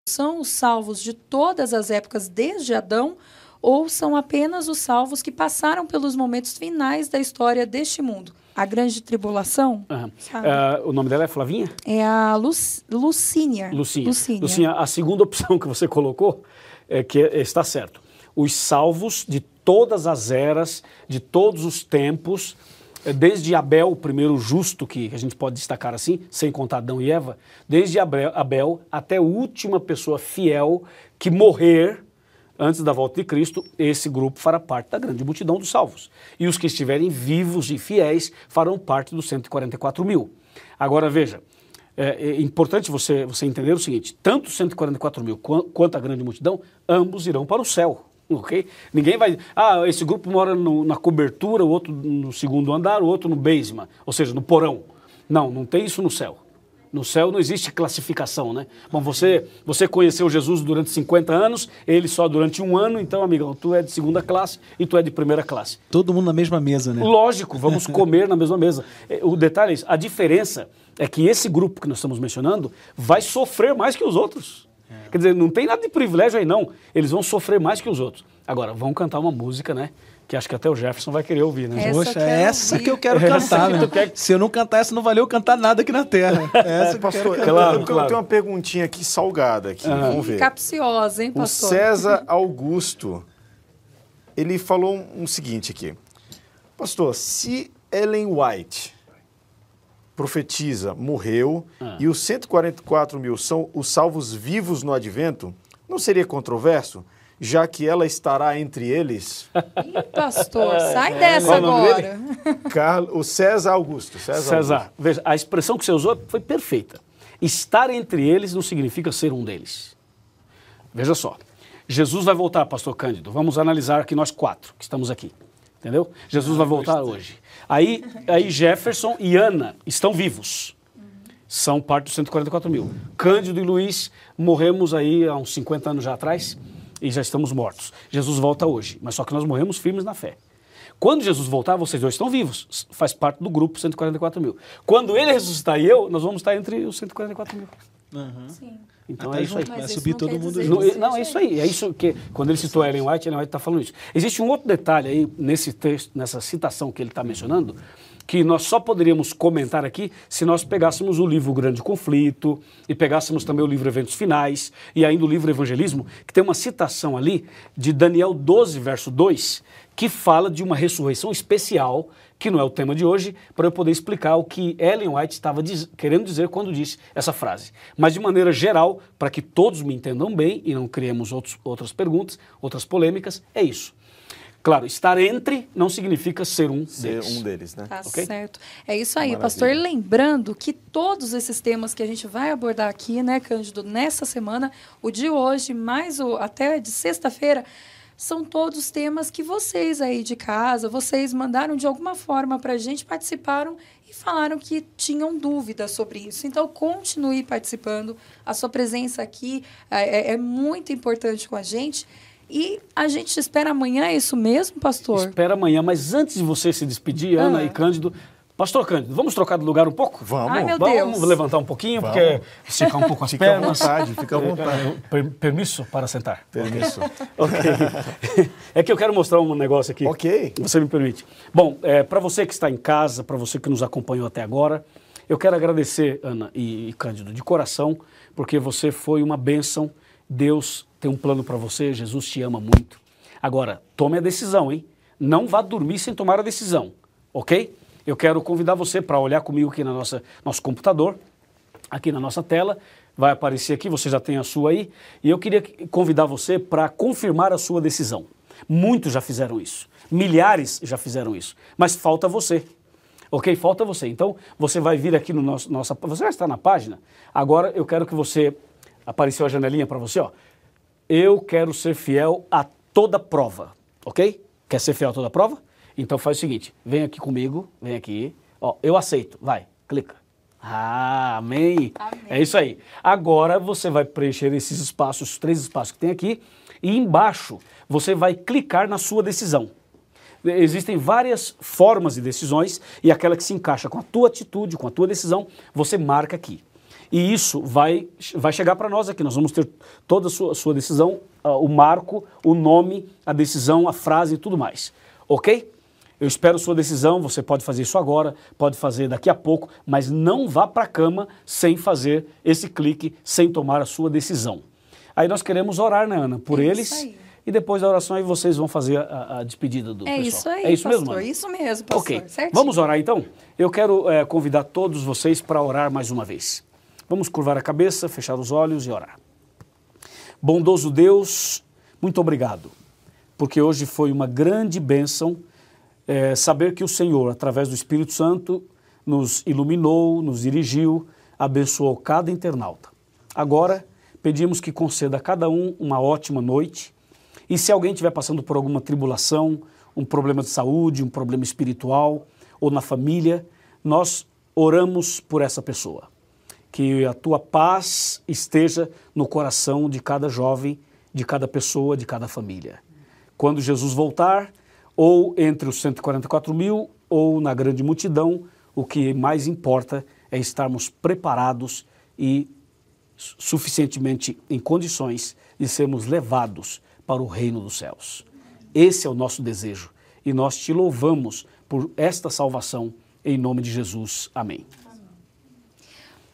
são os salvos de todas as épocas desde Adão ou são apenas os salvos que passaram pelos momentos finais da história deste mundo? A grande tribulação? Sabe? Ah, o nome dela é Flavinha? É a Lu Lucínia. Lucinha. Lucínia. Lucinha, a segunda opção que você colocou é que está certo. Os salvos de todas as eras, de todos os tempos, eh, desde Abel, o primeiro justo que a gente pode destacar assim, sem contar Adão e Eva, desde Abel, Abel até a última pessoa fiel que morrer antes da volta de Cristo, esse grupo fará parte da grande multidão dos salvos. E os que estiverem vivos e fiéis farão parte dos 144 mil. Agora veja, é, é importante você, você entender o seguinte: tanto os 144 mil quan- quanto a grande multidão, ambos irão para o céu. Ok? Ninguém vai. Ah, esse grupo mora no- na cobertura, o outro no segundo andar, o outro no basement, ou seja, no porão. Não, não tem isso no céu. No céu não existe classificação, né? Bom, você, você conheceu Jesus durante 50 anos, ele só durante um ano, então, amigão, tu é de segunda classe e tu é de primeira classe. Todo mundo na mesma mesa, né? Lógico, vamos comer na mesma mesa. É, O detalhe é isso, a diferença é que esse grupo que nós estamos mencionando vai sofrer mais que os outros. Quer dizer, não tem nada de privilégio aí não, eles vão sofrer mais que os outros. Agora, vão cantar uma música, né? Que acho que até o Jefferson vai querer ouvir, né? Poxa, é essa que eu quero Essa cantar, que né? tu quer- Se eu não cantar essa, não valeu cantar nada aqui na Terra. É essa que eu quero Pastor, cantar. eu- eu, eu tenho uma perguntinha aqui salgada aqui, vamos ver. Capciosa, hein, O pastor? César Augusto, ele falou um, um seguinte aqui. Pastor, se Ellen White profetiza, morreu, Ah. e os 144 mil são os salvos vivos no advento, não seria controverso? Já que ela estará entre eles? Pastor, sai É, dessa qual o nome agora. Carlos, o César Augusto. César, César, Augusto. veja, a expressão que você usou foi perfeita. Estar entre eles não significa ser um deles. Veja só. Jesus vai voltar, pastor Cândido. Vamos analisar aqui nós quatro que estamos aqui. Entendeu? Jesus vai voltar hoje. Aí, aí Jefferson e Ana estão vivos. São parte dos 144 mil. Cândido e Luiz morremos aí há uns 50 anos já atrás e já estamos mortos. Jesus volta hoje, mas só que nós morremos firmes na fé. Quando Jesus voltar, vocês dois estão vivos. Faz parte do grupo 144 mil. Quando ele ressuscitar e eu, nós vamos estar entre os 144 mil. Sim. Então Até é isso aí. vai subir não todo mundo junto. não, é isso aí. É isso que quando ele citou Ellen White, Ellen White está falando isso. Existe um outro detalhe aí nesse texto, nessa citação que ele está mencionando, que nós só poderíamos comentar aqui se nós pegássemos o livro Grande Conflito e pegássemos também o livro Eventos Finais e ainda o livro Evangelismo, que tem uma citação ali de Daniel 12, verso 2, que fala de uma ressurreição especial, que não é o tema de hoje, para eu poder explicar o que Ellen White estava diz- querendo dizer quando disse essa frase. Mas de maneira geral, para que todos me entendam bem e não criemos outros, outras perguntas, outras polêmicas, é isso. Claro, estar entre não significa ser um Ser deles. um deles, né? Tá Ok? certo. É isso aí, Maravilha. pastor. E lembrando que todos esses temas que a gente vai abordar aqui, né, Cândido, nessa semana, o de hoje, mais o até de sexta-feira, são todos temas que vocês aí de casa, vocês mandaram de alguma forma para a gente, participaram e falaram que tinham dúvidas sobre isso. Então, continue participando. A sua presença aqui é, é- é muito importante com a gente. E a gente te espera amanhã, é isso mesmo, pastor? Espera amanhã, mas antes de você se despedir, Ana Ah. e Cândido, Pastor Cândido, vamos trocar de lugar um pouco? Vamos. Ai, meu Vamos Deus. levantar um pouquinho, Vamos. porque esticar um pouco as Fica à pernas. vontade, fica à vontade. Eh, eh, per- permisso para sentar. Permisso. Ok. É que eu quero mostrar um negócio aqui. Ok. Você me permite. Bom, para você que está em casa, para você que nos acompanhou até agora, eu quero agradecer, Ana e, e Cândido, de coração, porque você foi uma bênção. Deus tem um plano para você, Jesus te ama muito. Agora, tome a decisão, hein? Não vá dormir sem tomar a decisão, ok? Eu quero convidar você para olhar comigo aqui no nosso computador, aqui na nossa tela. Vai aparecer aqui, você já tem a sua aí. E eu queria convidar você para confirmar a sua decisão. Muitos já fizeram isso. Milhares já fizeram isso. Mas falta você. Ok? Falta você. Então, você vai vir aqui no nosso. Nossa, você já está na página. Agora eu quero que você. Apareceu a janelinha para você, ó. Eu quero ser fiel a toda prova. Ok? Quer ser fiel a toda prova? Então faz o seguinte: vem aqui comigo, vem aqui. Ó, eu aceito. Vai, clica. Ah, amém. Amém. É isso aí. Agora você vai preencher esses espaços, os três espaços que tem aqui, e embaixo você vai clicar na sua decisão. Existem várias formas de decisões e aquela que se encaixa com a tua atitude, com a tua decisão, você marca aqui. E isso vai, vai chegar para nós aqui. Nós vamos ter toda a sua, sua decisão, uh, o marco, o nome, a decisão, a frase e tudo mais. Ok? Eu espero sua decisão. Você pode fazer isso agora, pode fazer daqui a pouco, mas não vá para a cama sem fazer esse clique, sem tomar a sua decisão. Aí nós queremos orar, né, Ana, por É eles. E depois da oração aí vocês vão fazer a, a despedida do É pessoal. isso aí, É isso pastor. mesmo, Ana? Isso mesmo, pastor. Ok, Certinho. vamos orar então? Eu quero eh, convidar todos vocês para orar mais uma vez. Vamos curvar a cabeça, fechar os olhos e orar. Bondoso Deus, muito obrigado, porque hoje foi uma grande bênção eh, saber que o Senhor, através do Espírito Santo, nos iluminou, nos dirigiu, abençoou cada internauta. Agora, pedimos que conceda a cada um uma ótima noite. E se alguém estiver passando por alguma tribulação, um problema de saúde, um problema espiritual ou na família, nós oramos por essa pessoa. Que a tua paz esteja no coração de cada jovem, de cada pessoa, de cada família. Quando Jesus voltar, ou entre os 144 mil, ou na grande multidão, o que mais importa é estarmos preparados e suficientemente em condições de sermos levados para o reino dos céus. Esse é o nosso desejo e nós te louvamos por esta salvação em nome de Jesus. Amém.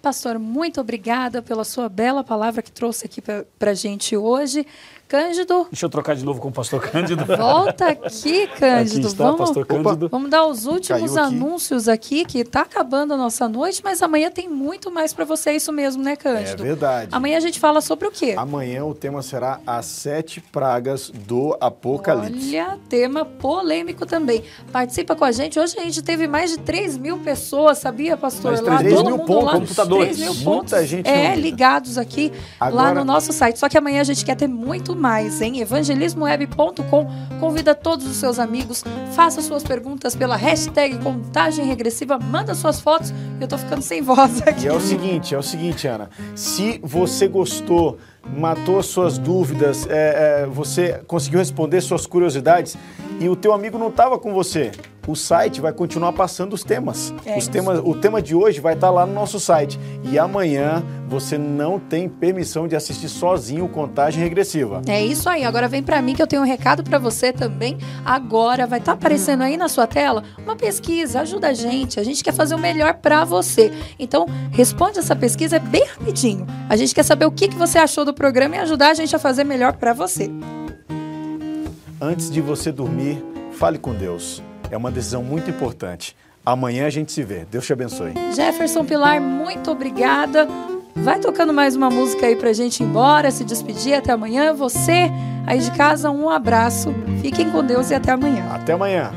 Pastor, muito obrigada pela sua bela palavra que trouxe aqui para a gente hoje. Cândido, Deixa eu trocar de novo com o pastor Cândido. volta aqui, Cândido. Aqui está, vamos, pastor Cândido. vamos dar os últimos aqui. anúncios aqui, que está acabando a nossa noite, mas amanhã tem muito mais para você, é isso mesmo, né, É Cândido? verdade. Amanhã a gente fala sobre o quê? Amanhã o tema será as sete pragas do Apocalipse. Olha, tema polêmico também. Participa com a gente. Hoje a gente teve mais de 3 mil pessoas, sabia, pastor? Mais de lá, 3 todo mil mundo pontos, lá, computadores. 3 mil Muita pontos gente é, ligados aqui lá Agora- no nosso site. Só que amanhã a gente quer ter muito mais, hein? evangelismoweb.com. Convida todos os seus amigos, faça suas perguntas pela hashtag contagem regressiva, manda suas fotos. Eu tô ficando sem voz aqui. E é o seguinte, é o seguinte, Ana. Se você gostou, matou as suas dúvidas, é, é, você conseguiu responder suas curiosidades e o teu amigo não estava com você, o site vai continuar passando os temas. É os isso. temas o tema de hoje vai estar lá no nosso site. E amanhã você não tem permissão de assistir sozinho o Contagem Regressiva. É isso aí. Agora vem pra mim que eu tenho um recado pra você também. Agora vai estar aparecendo aí na sua tela uma pesquisa. Ajuda a gente. A gente quer fazer o melhor pra você. Então, responde essa pesquisa bem rapidinho. A gente quer saber o que, que você achou do programa e ajudar a gente a fazer melhor pra você. Antes de você dormir, fale com Deus. É uma decisão muito importante. Amanhã a gente se vê. Deus te abençoe. Jefferson Pilar, muito obrigada. Vai tocando mais uma música aí pra gente ir embora, se despedir. Até amanhã. Você aí de casa, um abraço. Fiquem com Deus e até amanhã. Até amanhã.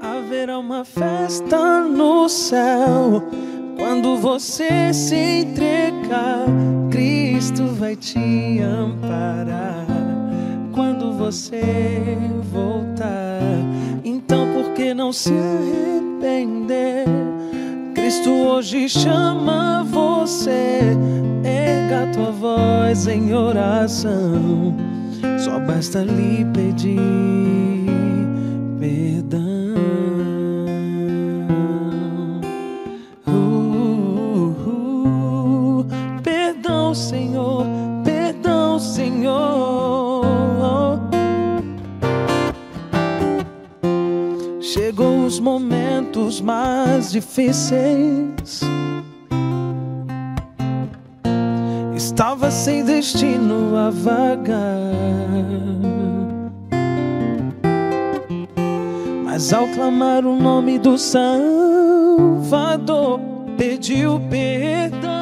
Haverá uma festa no céu quando você se entregar. Cristo vai te amparar quando você voltar. Então, por que não se arrepender? Cristo hoje chama você. Erga tua voz em oração. Só basta lhe pedir perdão. Chegou os momentos mais difíceis. Estava sem destino a vagar. Mas ao clamar o nome do Salvador, pediu perdão